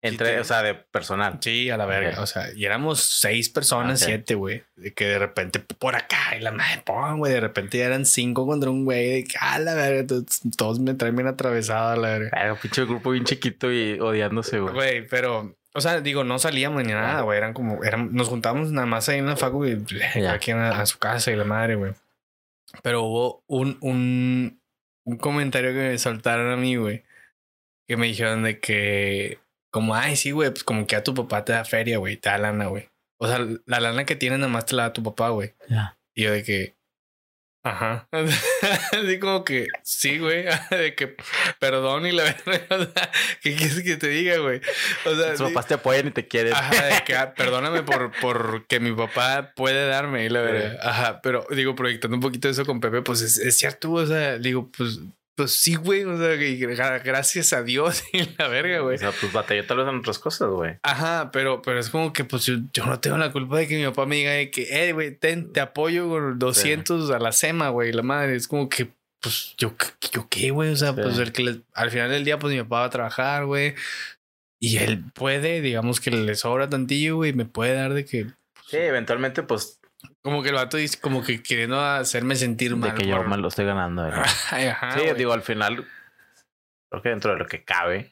Entre, Sí, o sea, de personal. sí, a la verga. O sea, y éramos seis personas, siete, güey. De que de repente por acá y la madre, pon, güey. De repente ya eran cinco contra un güey. De que, ah, la verga, todos, todos me traen bien atravesado, a la verga. Verga, pinche grupo bien chiquito y odiándose, güey. Güey, pero, o sea, digo, no salíamos ni nada, güey. Eran como, eran, nos juntábamos nada más ahí en la facu y cada quien a, a su casa y la madre, güey. Pero hubo un, un, un comentario que me soltaron a mí, güey, que me dijeron de que, como, ay, sí, güey, pues como que a tu papá te da feria, güey, te da lana, güey. O sea, la lana que tienes nada más te la da tu papá, güey. Ya. Y yo de que, Ajá. Así como que, sí, güey. De que perdón y la verdad. ¿Qué quieres que te diga, güey? O sea, tus papás te apoyan y te quieren. Ajá, de que ah, perdóname por, por que mi papá puede darme, y la verdad. Ajá, pero digo, proyectando un poquito eso con Pepe, pues es, es cierto, o sea, digo, pues pues sí, güey. O sea, gracias a Dios y la verga, güey. O sea, pues batalló tal vez en otras cosas, güey. Ajá, pero, pero es como que pues yo, no tengo la culpa de que mi papá me diga que, eh, güey, te apoyo con 200 a la SEMA, güey. La madre es como que, pues yo, yo qué, güey. O sea, pues el que al final del día, pues mi papá va a trabajar, güey. Y él puede, digamos que le sobra tantillo, güey, me puede dar de que. sí, eventualmente, pues como que el vato dice, como que queriendo hacerme sentir mal. De que yo me lo estoy ganando. sí, digo, al final, creo que dentro de lo que cabe,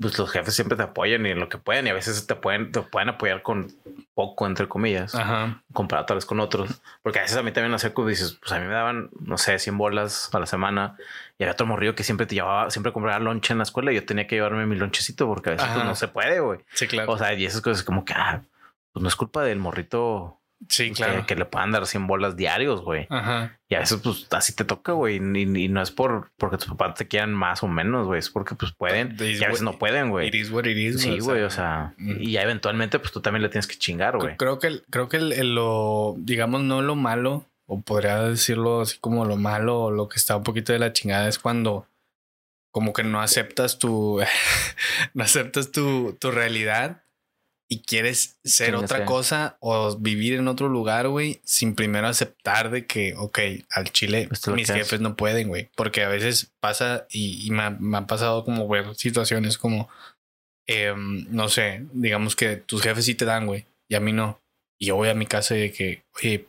pues los jefes siempre te apoyan y en lo que pueden, y a veces te pueden, te pueden apoyar con poco, entre comillas, Ajá. comparado tal vez con otros. Porque a veces a mí también sé como dices, pues a mí me daban, no sé, 100 bolas a la semana y había otro morrillo que siempre te llevaba, siempre compraba lonche en la escuela y yo tenía que llevarme mi lonchecito porque a veces pues, no se puede, güey. Sí, claro. O sea, y esas cosas como que, ah, pues no es culpa del morrito Sí, claro. Que, le puedan dar 100 bolas diarios, güey. Ajá. Y a veces, pues, así te toca, güey. Y, no es por porque tus papás te quieran más o menos, güey. Es porque, pues, pueden. y a veces no pueden, güey. Sí, güey. O sea, y ya eventualmente, pues, tú también le tienes que chingar, güey. Creo que, creo que lo, digamos, no lo malo, o podría decirlo así como lo malo, o lo que está un poquito de la chingada es cuando como que no aceptas tu, no aceptas tu, tu realidad y quieres ser otra cosa o vivir en otro lugar, güey, sin primero aceptar de que, ok, al Chile mis jefes no pueden, güey. Porque a veces pasa y, me, han pasado como, güey, situaciones como, em, no sé, digamos que tus jefes sí te dan, güey, y a mí no. Y yo voy a mi casa de que, oye,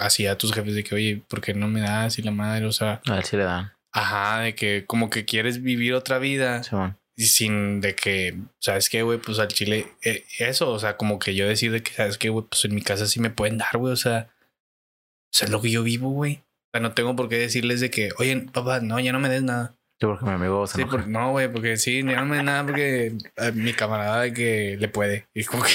así a tus jefes de que, oye, ¿por qué no me das? Y la madre, o sea. A ver si le dan. Ajá, de que como que quieres vivir otra vida. Sí, y sin de que, ¿sabes qué, güey? Pues al chile, eh, eso, o sea, como que yo decir de que, ¿sabes qué, güey? Pues en mi casa sí me pueden dar, güey, o sea, o sea, es lo que yo vivo, güey. O sea, no tengo por qué decirles de que, oye, papá, no, ya no me des nada. Yo porque mi amigo se Sí, no, güey, porque sí, ya no me des nada porque mi camarada de que le puede. Y como que,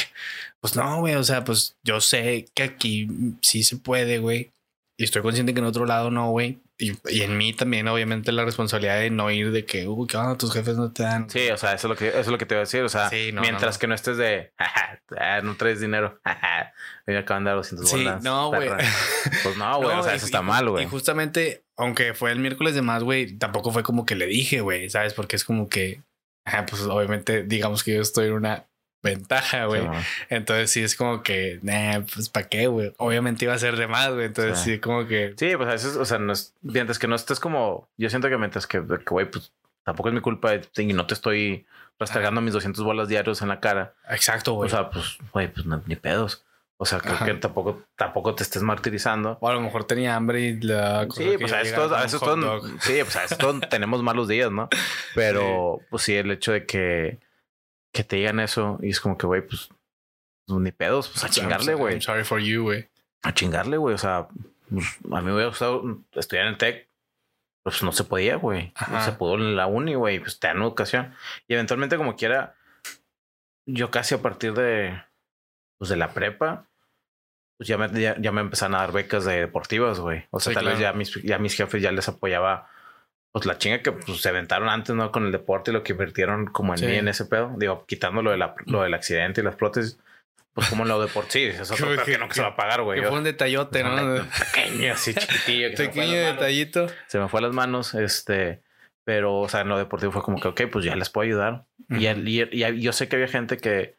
pues no, güey, o sea, pues yo sé que aquí sí se puede, güey. Y estoy consciente que en otro lado no, güey. Y, en mí también, obviamente, la responsabilidad de no ir de que, uy, ¿qué onda? Tus jefes no te dan. Sí, o sea, eso es lo que, eso es lo que te voy a decir. O sea, mientras que no estés de, no traes dinero, me acaban de dar 200 sí, No, güey. Pues no, güey. o sea, eso está mal, güey. Y justamente, aunque fue el miércoles de más, güey, tampoco fue como que le dije, güey, ¿sabes? Porque es como que, pues obviamente, digamos que yo estoy en una ventaja, güey. Entonces sí es como que, nah, pues ¿para qué, güey? Obviamente iba a ser de más, güey. Entonces sí. como que... Sí, pues a veces, o sea, no es, mientras que no estés como, yo siento que mientras que, güey, pues tampoco es mi culpa y no te estoy restregando mis 200 bolas diarios en la cara. Exacto, güey. O sea, pues, güey, pues ni pedos. O sea, creo que tampoco, tampoco te estés martirizando. O a lo mejor tenía hambre y la Sí, pues a veces a veces sí, pues a veces tenemos malos días, ¿no? Pero, pues sí, el hecho de que que te digan eso y es como que, güey, pues, pues ni pedos, pues a chingarle, güey. sorry for you, güey. A chingarle, güey. O sea, pues, a mí me hubiera gustado estudiar en el TEC, pues no se podía, güey. No se pudo en la uni, güey. Pues te dan educación. Y eventualmente, como quiera, yo casi a partir de, pues, de la prepa, pues ya me, ya, me empezaron a dar becas de deportivas, güey. O sea, tal vez ya mis, ya mis jefes ya les apoyaba pues la chinga que pues, se aventaron antes, ¿no? Con el deporte y lo que invirtieron como en mí en ese pedo. Digo, quitando lo, de la, lo del accidente y las prótesis. Pues como en lo deportivo, sí, eso es que, no que se va a pagar, güey. Que fue un detallote, ¿no? Pequeño, así chiquitillo. Pequeño detallito. Se me fue a las manos, este... Pero, o sea, en lo deportivo fue como que, ok, pues ya les puedo ayudar. y, y, yo sé que había gente que,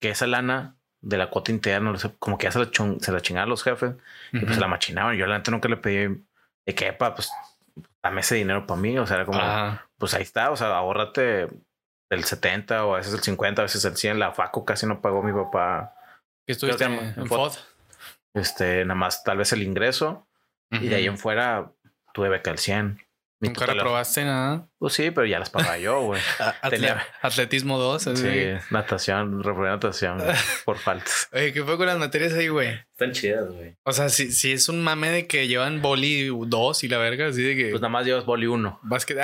que esa lana de la cuota interna, como que ya se la, se la chingaban los jefes y pues la machinaban. Yo la neta nunca le pedí de que, pues dame ese dinero para mí. O sea, era como, pues ahí está, o sea, ahórrate el 70 o a veces el 50, a veces el 100. La FACO casi no pagó mi papá. ¿Qué estuviste en, en FOD? Este, nada más tal vez el ingreso. Y de ahí en fuera tuve beca el 100. ¿Nunca la probaste nada? Pues sí, pero ya las pagaba yo, güey. Tenía... Atletismo 2. Sí, natación, reprobé natación, por faltas. Oye, ¿qué fue con las materias ahí, güey? Están chidas, güey. O sea, si, si es un mame de que llevan boli 2 y la verga, así de que... Pues nada más llevas boli 1. Básquet.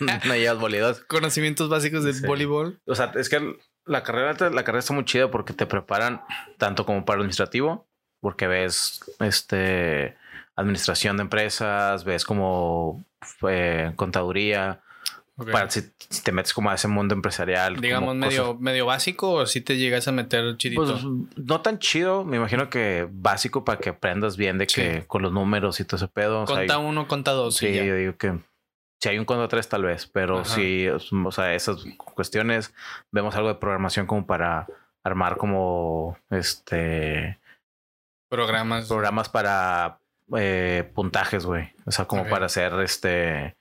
no llevas boli 2. Conocimientos básicos del voleibol. O sea, es que la carrera, la carrera está muy chida porque te preparan tanto como para el administrativo, porque ves, este administración de empresas, ves como eh, contaduría. Para si, si te metes como a ese mundo empresarial. Digamos medio, cosas- medio básico o si te llegas a meter chidito. Pues no tan chido, me imagino que básico para que aprendas bien de que Sí. con los números y todo ese pedo. o sea, conta uno, conta dos. Sí, yo digo que si hay un contra tres tal vez, pero es- o sea, esas cuestiones, vemos algo de programación como para armar como este Programas. programas para eh, puntajes, güey. O sea, como para hacer este.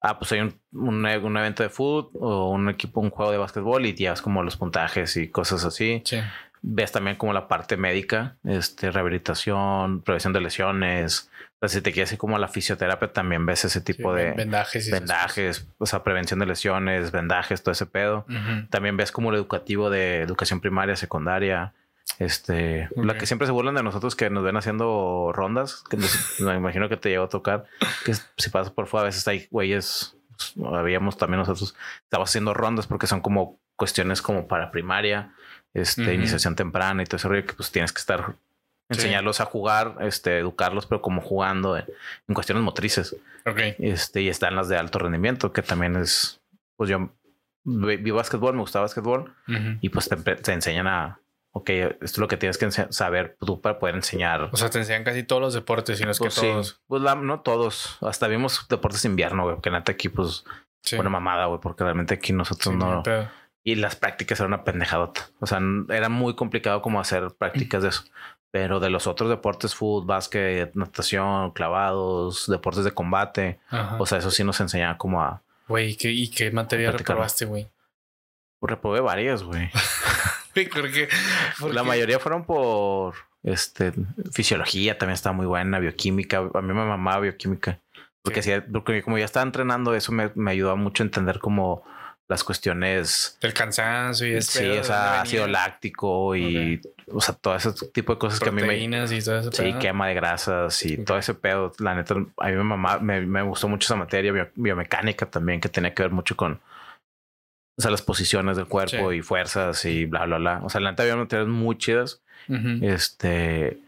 Ah, pues hay un, un, un evento de fútbol o un equipo, un juego de básquetbol y llevas como los puntajes y cosas así. Sí. Ves también como la parte médica, este, rehabilitación, prevención de lesiones. O sea, si te quieres ir como a la fisioterapia, también ves ese tipo Sí, de vendajes. y vendajes, o sea, prevención de lesiones, vendajes, todo ese pedo. También ves como lo educativo de educación primaria, secundaria. Este, la Ok. que siempre se burlan de nosotros que nos ven haciendo rondas, que nos- me imagino que te llegó a tocar, que si pasas por fuera, a veces hay güeyes, pues, habíamos también nosotros, estamos haciendo rondas porque son como cuestiones como para primaria, este, Ujú. iniciación temprana y todo ese rollo que pues tienes que estar, enseñarlos a jugar, este, educarlos, pero como jugando en, en cuestiones motrices. Ok. Este, y están las de alto rendimiento, que también es, pues yo vi, básquetbol, me gustaba básquetbol, y pues te, te enseñan a, ok, esto es lo que tienes que saber tú para poder enseñar. O sea, te enseñan casi todos los deportes, si no es Pues que sí, todos. pues la- no todos, hasta vimos deportes de invierno, güey, que neta aquí pues Sí. una mamada, güey, porque realmente aquí nosotros Sí, no... ni pedo. Y las prácticas eran una pendejadota. O sea, era muy complicado como hacer prácticas de eso. Pero de los otros deportes, fútbol, básquet, natación, clavados, deportes de combate, Ajá. o sea, eso sí nos enseñaba como a... Güey, ¿y qué, ¿y qué materia reprobaste, güey? Reprobé varias, güey. Güey, ¿Por qué? ¿Por La mayoría fueron por este fisiología, también estaba muy buena, bioquímica. A mí me mamaba bioquímica. Porque, Sí. porque como ya estaba entrenando, eso me, me ayudó mucho a entender como las cuestiones. El cansancio y este. Sí, o ¿de sea, ácido láctico y, o sea, todo ese tipo de cosas que a mí me. Y todo eso. Sí, quema de grasas y todo ese pedo. La neta, a mí me, mamaba, me, me gustó mucho esa materia, bio- biomecánica también, que tenía que ver mucho con, o sea, las posiciones del cuerpo Sí. y fuerzas y bla, bla, bla. O sea, la neta había materias muy chidas. Este,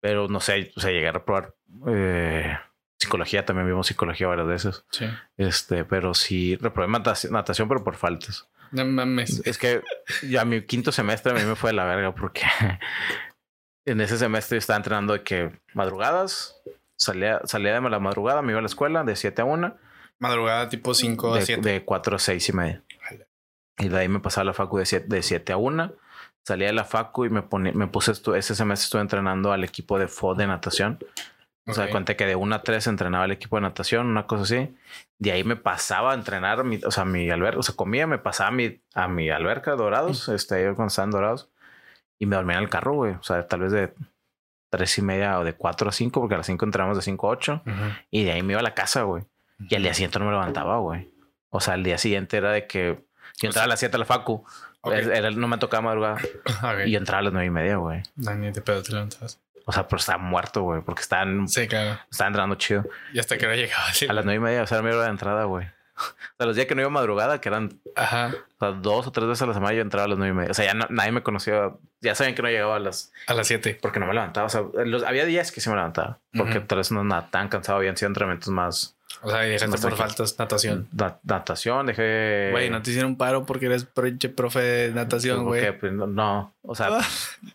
pero no sé, o sea, llegar a probar eh, psicología, también vimos psicología varias veces. Sí. Este, pero sí, reprobé natación, natación, pero por faltas. No mames. Es que ya mi quinto semestre a mí me fue de la verga porque en ese semestre estaba entrenando de que madrugadas, salía, salía de la madrugada, me iba a la escuela de 7 a 1, Madrugada tipo 5 a de, 7. de 4 a 6 y media. Y de ahí me pasaba a la facu de 7, de 7 a 1. Salía de la facu y me, pone, me puse, estu- ese semestre estuve entrenando al equipo de FOD de natación. O sea, Ok. conté que de 1 a 3 entrenaba el equipo de natación, una cosa así. De ahí me pasaba a entrenar, mi, o sea, mi alberca, o sea, comía, me pasaba a mi, a mi alberca dorados, este, ahí cuando estaban dorados. Y me dormía en el carro, güey. O sea, tal vez de 3 y media o de 4 a 5, porque a las 5 entramos de 5 a 8. Ujú. Y de ahí me iba a la casa, güey. Y al día siguiente no me levantaba, güey. O sea, al día siguiente era de que yo entraba a las 7 a la facu. Ok. Era- no me tocaba madrugada. Ok. Y yo entraba a las 9 y media, güey. Dani, te pedo, te levantas. O sea, pero estaba muerto, güey. Porque estaban, Sí, claro. estaba entrando chido. Y hasta que hora llegaba. Sí. A las 9 y media, o sea, era mi hora de entrada, güey. O sea, los días que no iba madrugada, que eran Ajá. o sea, dos o tres veces a la semana, yo entraba a las 9 y media. O sea, ya no- nadie me conocía. Ya sabían que no llegaba a las... A las 7. Porque no me levantaba. O sea, los- había días que sí me levantaba. Porque Ujú. tal vez no nada tan cansado. Habían sido entrenamientos más... O sea, y dejaste por faltas natación. na- natación, dejé... Güey, no te hicieron paro porque eres profe de natación, Porque, güey. pues, no, o sea,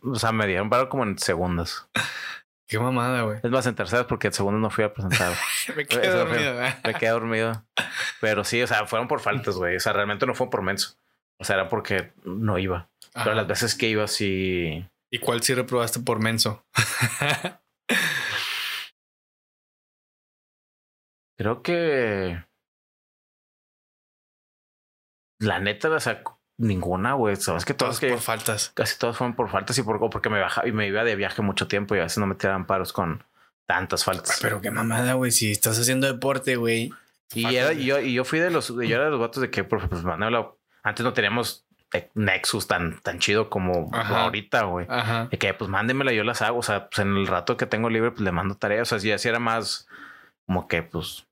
o sea, me dieron paro como en segundas. Qué mamada, güey. Es más, en terceras porque en segundas no fui a presentar. Me quedé Eso fue- dormido. güey. me quedé dormido. Pero sí, o sea, fueron por faltas, güey. O sea, realmente no fue por menso. O sea, era porque no iba. Pero las veces que iba, sí. ¿Y cuál sí reprobaste por menso? Creo que. La neta, o sea, ninguna, güey. Sabes que todas Todas que por faltas. casi todas fueron por faltas y por, porque me bajaba y me iba de viaje mucho tiempo y a veces no me tiraban paros con tantas faltas. Pero qué mamada, güey. Si estás haciendo deporte, güey. Y, era, y yo, y yo fui de los, yo era de los vatos de que, profe, pues Manuel, antes no teníamos eh, Nexus tan, tan chido como Ajá. ahorita, güey. De que, pues mándemela, yo las hago. O sea, pues en el rato que tengo libre, pues le mando tareas. O sea, si así era más como que, pues,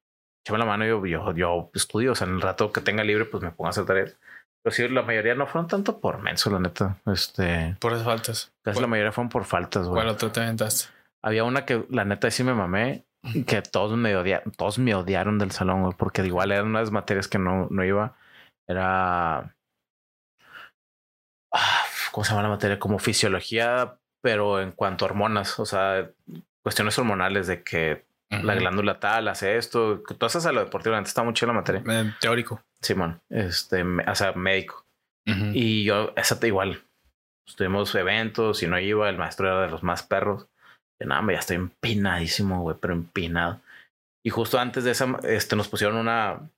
échame la mano yo, yo estudio. O sea, en el rato que tenga libre, pues me pongo a hacer tareas. Pero sí, la mayoría no fueron tanto por menso, la neta. Este, Por esas faltas. casi ¿Cuál- la mayoría fueron por faltas, güey. ¿Cuál otro te aventaste? Había una que la neta sí me mamé. que todos me odiaron, todos me odiaron del salón, güey, porque igual eran unas materias que no, no iba. Era. Ah, ¿Cómo se llama la materia? Como fisiología, pero en cuanto a hormonas, o sea, cuestiones hormonales de que la glándula tal hace esto. Tú haces a lo deportivo, antes está muy chida la materia. Eh, teórico. Simón, este, o sea, médico. Y yo, esa igual. Tuvimos eventos y no iba, el maestro era de los más perros. Y nada, ya estoy empinadísimo, güey, pero empinado. Y justo antes de esa, este, nos pusieron una.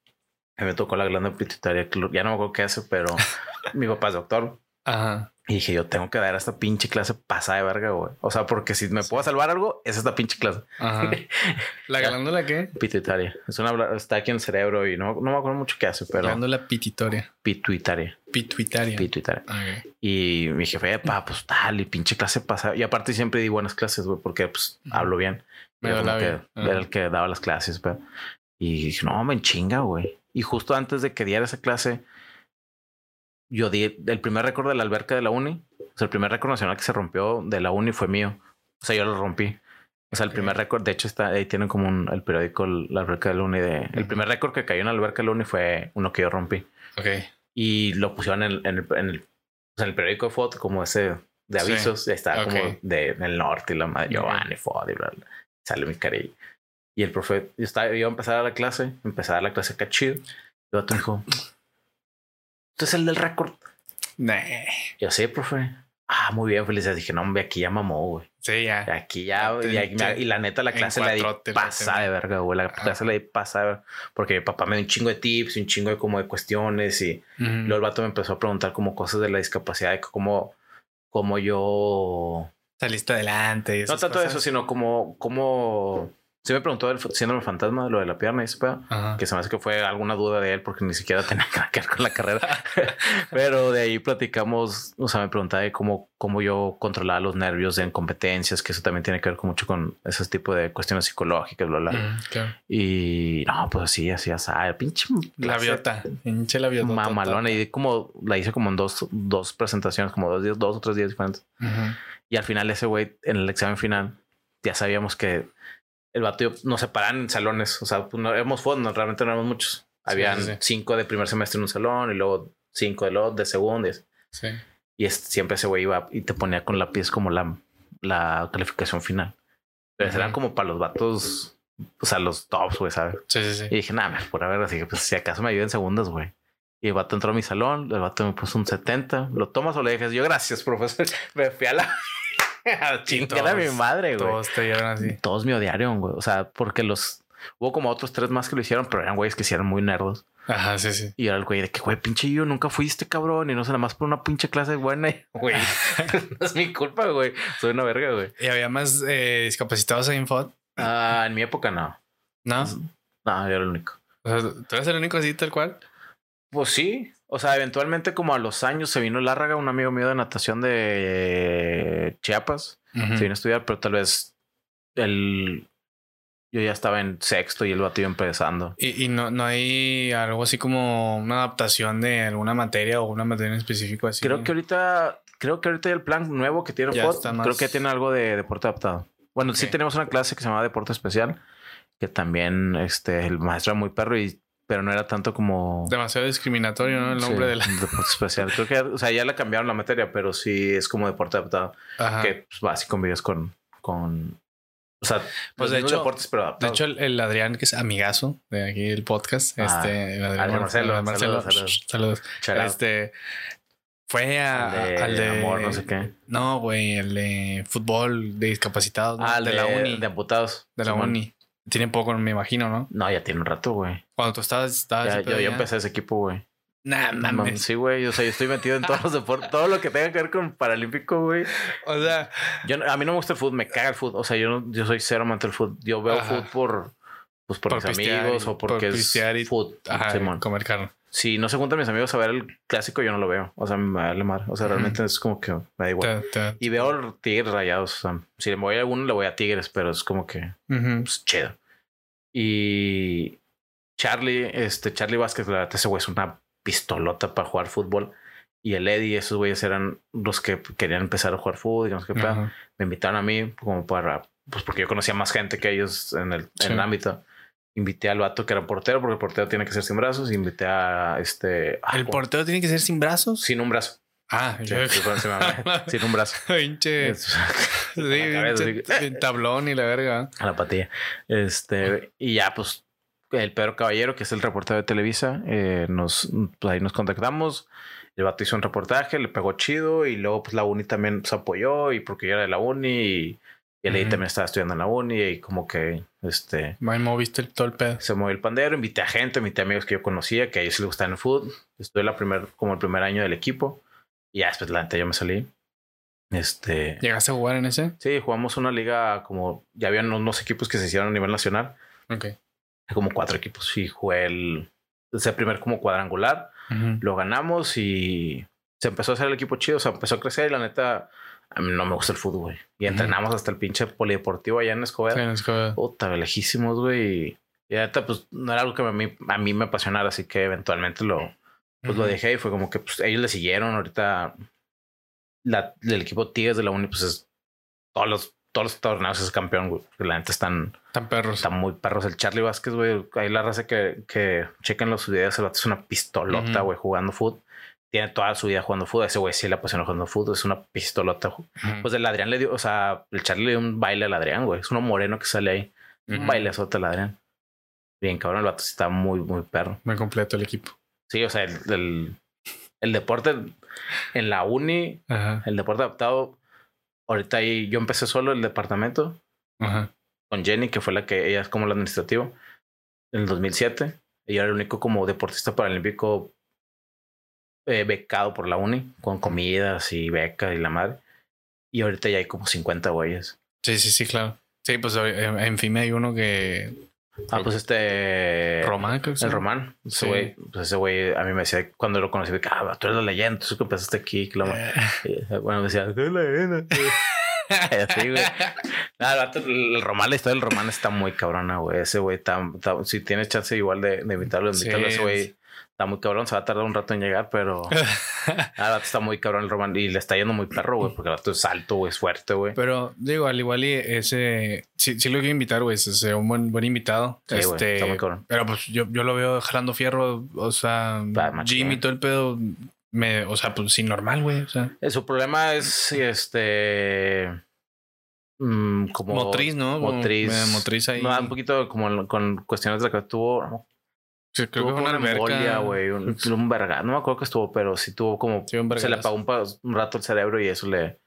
Me tocó la glándula pituitaria, ya no me acuerdo qué hace, pero mi papá es doctor. Ajá. Y dije, yo tengo que dar esta pinche clase pasada de verga, güey. O sea, porque si me puedo salvar algo, es esta pinche clase. Ajá. ¿La glándula qué? Pituitaria. Es una, está aquí en el cerebro y no, no me acuerdo mucho qué hace, pero. Glándula pituitaria. Pituitaria. Pituitaria. Pituitaria. Y mi jefe, pa, pues tal, y pinche clase pasada. Y aparte siempre di buenas clases, güey, porque pues hablo bien. era, que, era el que daba las clases, pero. Y dije, no, me chinga, güey. Y justo antes de que diera esa clase, yo di el primer récord de la alberca de la uni. O sea, el primer récord nacional que se rompió de la uni fue mío. O sea, yo lo rompí. O sea, el primer récord, de hecho, está ahí tienen como un, el periódico La Alberca de la Uni. De, el primer récord que cayó en la Alberca de la Uni fue uno que yo rompí. Ok. Y lo pusieron en, en, el, en, el, o sea, en el periódico de foto, como ese de avisos. Sí. Estaba como de, del norte y la madre Giovanni Fod y bla, bla. Sale mi cariño. Y el profe, yo, estaba, yo iba a empezar a la clase, empecé a la clase cachido. Y el otro dijo, ¿Usted es el del récord? Nah. Yo sí, profe. Ah, muy bien, feliz. Dije, no, hombre, aquí ya mamó, güey. Sí, ya. Aquí ya, y, y, y, la neta, la clase la di pasa de verga, güey. La clase la di pasa de verga. Porque mi papá me dio un chingo de tips, un chingo de como de cuestiones. Y uh -huh. luego el vato me empezó a preguntar como cosas de la discapacidad, de cómo, cómo yo. Saliste adelante. Y no tanto cosas. eso, sino como, como Sí me preguntó el síndrome fantasma, lo de la pierna y ese pedo, que se me hace que fue alguna duda de él porque ni siquiera tenía que ver con la carrera. Pero de ahí platicamos, o sea, me preguntaba de cómo, cómo yo controlaba los nervios en competencias, que eso también tiene que ver con mucho con ese tipo de cuestiones psicológicas, bla, bla. Mm, claro. Y no, pues así, así, así, pinche. La biota, pinche la biota. Mamalona. Y como la hice como en dos, dos presentaciones, como dos días, dos o tres días diferentes. Uh -huh. Y al final ese güey, en el examen final, ya sabíamos que el vato nos separan en salones. O sea, pues no éramos fondos, realmente no éramos muchos. Habían sí, sí. cinco de primer semestre en un salón y luego cinco de los de segundo. Sí. Y es, siempre ese güey iba y te ponía con la pies como la, la calificación final. Pero eran como para los vatos, o sea, los tops, güey, ¿sabes? Sí, sí, sí. Y dije, nada, por haber, así que pues si acaso me ayuda en segundos, güey. Y el vato entró a mi salón, el vato me puso un 70. ¿Lo tomas o le dejas? Yo, gracias, profesor. Me fui a la Chingada mi madre, güey. Todos te dieron así. Todos me odiaron, güey. O sea, porque los hubo como otros tres más que lo hicieron, pero eran güeyes que sí eran muy nerdos. Ajá, sí, sí. Y era el güey de que, güey, pinche yo nunca fuiste cabrón y no sé, nada más por una pinche clase buena. Güey, no es mi culpa, güey. Soy una verga, güey. ¿Y había más eh, discapacitados en Infod? Ah, en mi época no. ¿No? No, yo era el único. O sea, ¿tú eres el único así, tal cual? Pues sí. O sea, eventualmente como a los años se vino Lárraga, un amigo mío de natación de Chiapas. Uh -huh. Se vino a estudiar, pero tal vez el... Yo ya estaba en sexto y el iba empezando. ¿Y, y no, no, hay algo así como una adaptación de alguna materia o una materia en específico así? Creo que ahorita... Creo que ahorita el plan nuevo que tiene FOD, más... creo que tiene algo de deporte adaptado. Bueno, okay. sí tenemos una clase que se llama deporte especial, que también este, el maestro era muy perro y pero no era tanto como demasiado discriminatorio, ¿no? El nombre sí, de la deporte especial. Creo que, o sea, ya le cambiaron la materia, pero sí es como deporte adaptado, Ajá. que pues, vas y convives con, con, o sea, pues de hecho, deportes, pero adaptados. de hecho el, el, Adrián que es amigazo de aquí el podcast, ah, este, el Adrián Marcelo, Marcelo, saludos, saludos, saludos. este fue a, al de, al de amor, no sé qué. No, güey, el de fútbol de discapacitados, ah, de, de, la uni, de amputados, de la uni. Tiene poco, me imagino, ¿no? No, ya tiene un rato, güey. Cuando tú estabas, estabas ya, yo, yo empecé ese equipo, güey. Nah, mames. Sí, güey. O sea, yo estoy metido en todos los deportes, todo lo que tenga que ver con paralímpico, güey. O sea, yo, a mí no me gusta el fútbol, me caga el fútbol. O sea, yo, no, yo soy cero amante del fútbol. Yo veo fútbol por, pues por, por mis amigos o porque por es y, fútbol. Ajá, comer carne. Si no se juntan mis amigos a ver el clásico, yo no lo veo. O sea, me vale madre. O sea, realmente es como que me da igual. Y veo Tigres rayados. O sea, si le voy a alguno, le voy a Tigres, pero es como que uh -huh. pues, chido. Y Charlie, este Charlie Vázquez, la verdad, ese güey es una pistolota para jugar fútbol. Y el Eddie, esos güeyes eran los que querían empezar a jugar fútbol. Digamos que uh -huh. me invitaron a mí como para pues porque yo conocía más gente que ellos en el, en el ámbito. Invité al vato que era portero, porque el portero tiene que ser sin brazos. Invité a este. ah, ¿El portero tiene que ser sin brazos? Sin un brazo. Ah, Sí, yo- sin un brazo. Pinche. Sí, pinche tablón y la verga. a la patilla. Este, y ya, pues, el Pedro Caballero, que es el reportero de Televisa, eh, nos, pues ahí nos contactamos. El vato hizo un reportaje, le pegó chido y luego, pues, la uni también se apoyó y porque yo era de la uni y, y él ahí Ujú. también estaba estudiando en la uni y como que, este, Ahí moviste el- todo el pedo. se movió el pandero, invité a gente, invité a amigos que yo conocía, que a ellos les gustaba el fútbol. Estuve la primer, como el primer año del equipo y ya después, la neta, yo me salí. Este, ¿Llegaste a jugar en ese? sí, jugamos una liga como, ya habían unos equipos que se hicieron a nivel nacional Ok. como cuatro equipos y jugué el ese primer como cuadrangular, Ujú. lo ganamos y se empezó a hacer el equipo chido, o sea, empezó a crecer y la neta a mí no me gusta el fútbol, güey. Y entrenamos hasta el pinche polideportivo allá en Escobedo. Sí, en escuela. Puta, lejísimos, güey. Y, neta, pues no era algo que a mí, a mí me apasionara, así que eventualmente lo, pues lo dejé y fue como que pues, ellos le siguieron. Ahorita la, el equipo Tigres de la Uni, pues es todos los, todos los torneos es campeón, güey. porque La neta están Están perros. Están muy perros. El Charlie Vázquez, güey. Ahí la raza que, que chequen los videos. El vato es una pistolota, güey, jugando fútbol. Tiene toda su vida jugando fútbol. Ese güey sí le apasiona jugando fútbol. Es una pistolota. Pues el Adrián le dio, o sea, el Charlie le dio un baile al Adrián, güey. Es uno moreno que sale ahí. Un Ujú. bailezote al Adrián. Bien, cabrón. El vato sí está muy, muy perro. Muy completo el equipo. Sí, o sea, el, el, el deporte en la uni, Ajá. el deporte adaptado. Ahorita ahí yo empecé solo el departamento. Ajá. con Jenny, que fue la que ella es como la administrativa en el 2007. Ella era el único como deportista paralímpico eh, becado por la uni, con comidas y becas y la madre. Y ahorita ya hay como 50 güeyes. Sí, sí, sí, claro. Sí, pues en, en FIME hay uno que. Ah, pues este. Román, creo que se El. Román. Ese Sí. güey, pues ese güey a mí me decía cuando lo conocí, que, ah, tú eres la leyenda, tú que empezaste aquí. Eh. bueno, me decía, tú eres la leyenda. Así, güey. Nada, el, Román, la historia del Román está muy cabrona, güey. Ese güey está, está- si tienes chance igual de, de invitarlo, Sí. invitarlo. Ese güey está muy cabrón. Se va a tardar un rato en llegar, pero ah, vato está muy cabrón el Román y le está yendo muy perro, güey, porque el vato es alto, güey, es fuerte, güey. Pero digo, al igual y ese. Sí, sí lo quiero invitar, güey. Es es un buen, buen invitado. Sí, güey, este, está muy cabrón. Pero pues yo, yo lo veo jalando fierro. O sea, machín. Jimmy y todo el pedo. Me, o sea, pues sí, normal, güey. O sea, Eh, Su problema es este. mm, como motriz, ¿no? Motriz. motriz ahí. No, un poquito como con cuestiones de la que tuvo. Sí, creo tuvo que una embolia, alberca. güey. Un, un verga. No me acuerdo que estuvo, pero sí tuvo como. Sí, un se le apagó un, rato el cerebro y eso le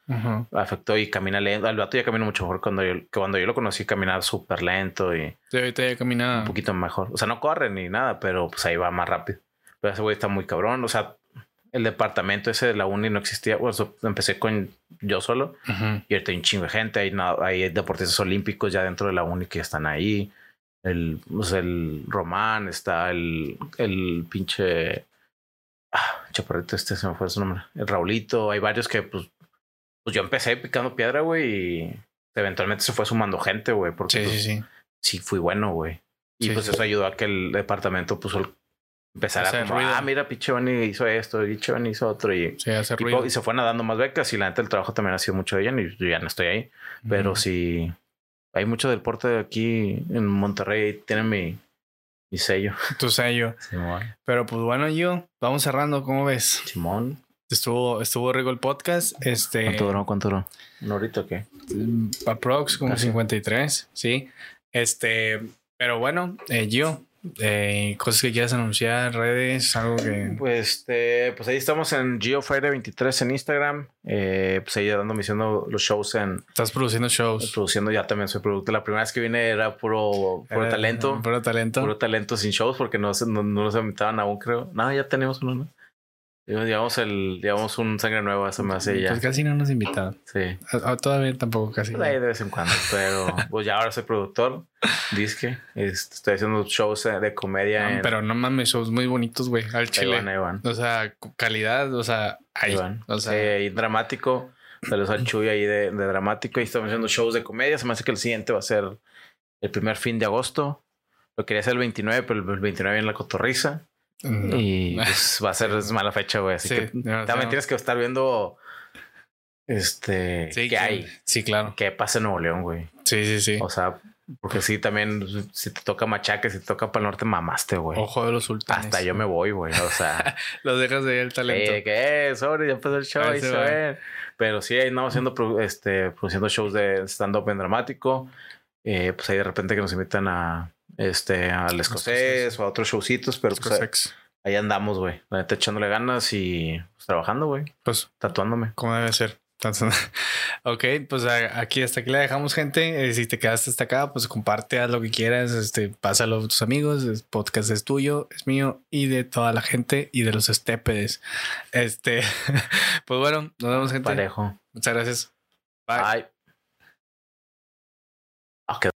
afectó y camina lento. El vato ya camina mucho mejor cuando yo, que cuando yo lo conocí, caminaba súper lento y Sí, ahorita ya camina. un poquito mejor. O sea, no corre ni nada, pero pues ahí va más rápido. Pero ese güey está muy cabrón. O sea, el departamento ese de la uni no existía. Bueno, empecé con yo solo. Y ahorita hay un chingo de gente, hay, hay deportistas olímpicos ya dentro de la uni que están ahí. El, pues el Román, está el, el pinche ah, chaparrito este, se me fue su nombre. El Raulito, hay varios que pues, pues yo empecé picando piedra, güey, y eventualmente se fue sumando gente, güey, porque Sí, pues, sí, sí. sí fui bueno, güey. Y Sí, pues sí. eso ayudó a que el departamento pues el- empezara Hacer como, ruido. ah, mira, pinche Bani hizo esto, Bani hizo otro, y, Sí, y, y se fueron dando más becas y la neta el trabajo también ha sido mucho de ella y yo ya no estoy ahí. Pero sí, hay mucho deporte aquí en Monterrey, tiene mi, mi sello. Tu sello. Simón. Pero pues bueno, yo, vamos cerrando, ¿cómo ves? Simón. Estuvo, estuvo rico el podcast. Este. ¿Cuánto duró? ¿Cuánto duró? ¿Un horito o qué? Aprox como Casi. 53, sí. Este, pero bueno, eh, yo, eh, cosas que quieras anunciar, redes, algo que. Pues, este, pues ahí estamos en GeoFriday23 en Instagram. Eh, pues ahí dándome haciendo los shows en Estás produciendo shows. produciendo. Ya también soy productor. La primera vez que vine era puro, puro Era- talento. Puro talento. Puro talento sin shows porque no, no, no nos invitaban aún, creo. No, ya tenemos uno, ¿no? Llevamos, el, llevamos un sangre nueva, eso me hace ya. Pues casi no nos invitaron. Sí. Todavía tampoco casi. Pues de vez en cuando, pero pues ya ahora soy productor, disque, este, estoy haciendo shows eh, de comedia No, en pero no mames, shows muy bonitos, güey, al ahí chile. van, ahí van, O sea, calidad, o sea, ahí. ahí van. O sea, dramático, saludos al Chuy ahí de, de dramático y estamos haciendo shows de comedia, se me hace que el siguiente va a ser el primer fin de agosto, lo quería hacer el 29, pero el 29 en la cotorriza no. y pues va a ser mala fecha, güey, así Sí, que también tienes que estar viendo este sí, qué que- hay, Sí, claro. qué pasa en Nuevo León, güey. Sí, sí, sí. O sea, porque sí, también si te toca machaque, si te toca para el norte, mamaste, güey. Ojo de los sultanes. Hasta yo me voy, güey. O sea, Los dejas de ahí el talento. eh, ¿qué? Sobre, ya empezó el show, Ahí se ve. Pero sí, ahí andamos haciendo, este, produciendo shows de stand-up en dramático. Eh, pues ahí de repente que nos invitan a, este, al escocés o a otros showcitos, pero pues, ahí- andamos, güey. La neta echándole ganas y pues, trabajando, güey. Pues Tatuándome. como debe ser. Ok, pues aquí hasta aquí la dejamos, gente. Eh, si te quedaste hasta acá, pues comparte, haz lo que quieras, este, pásalo a tus amigos. El podcast es tuyo, es mío y de toda la gente y de los estépedes. Este, pues bueno, nos vemos, gente. Parejo. Muchas gracias. Bye. Bye. Qué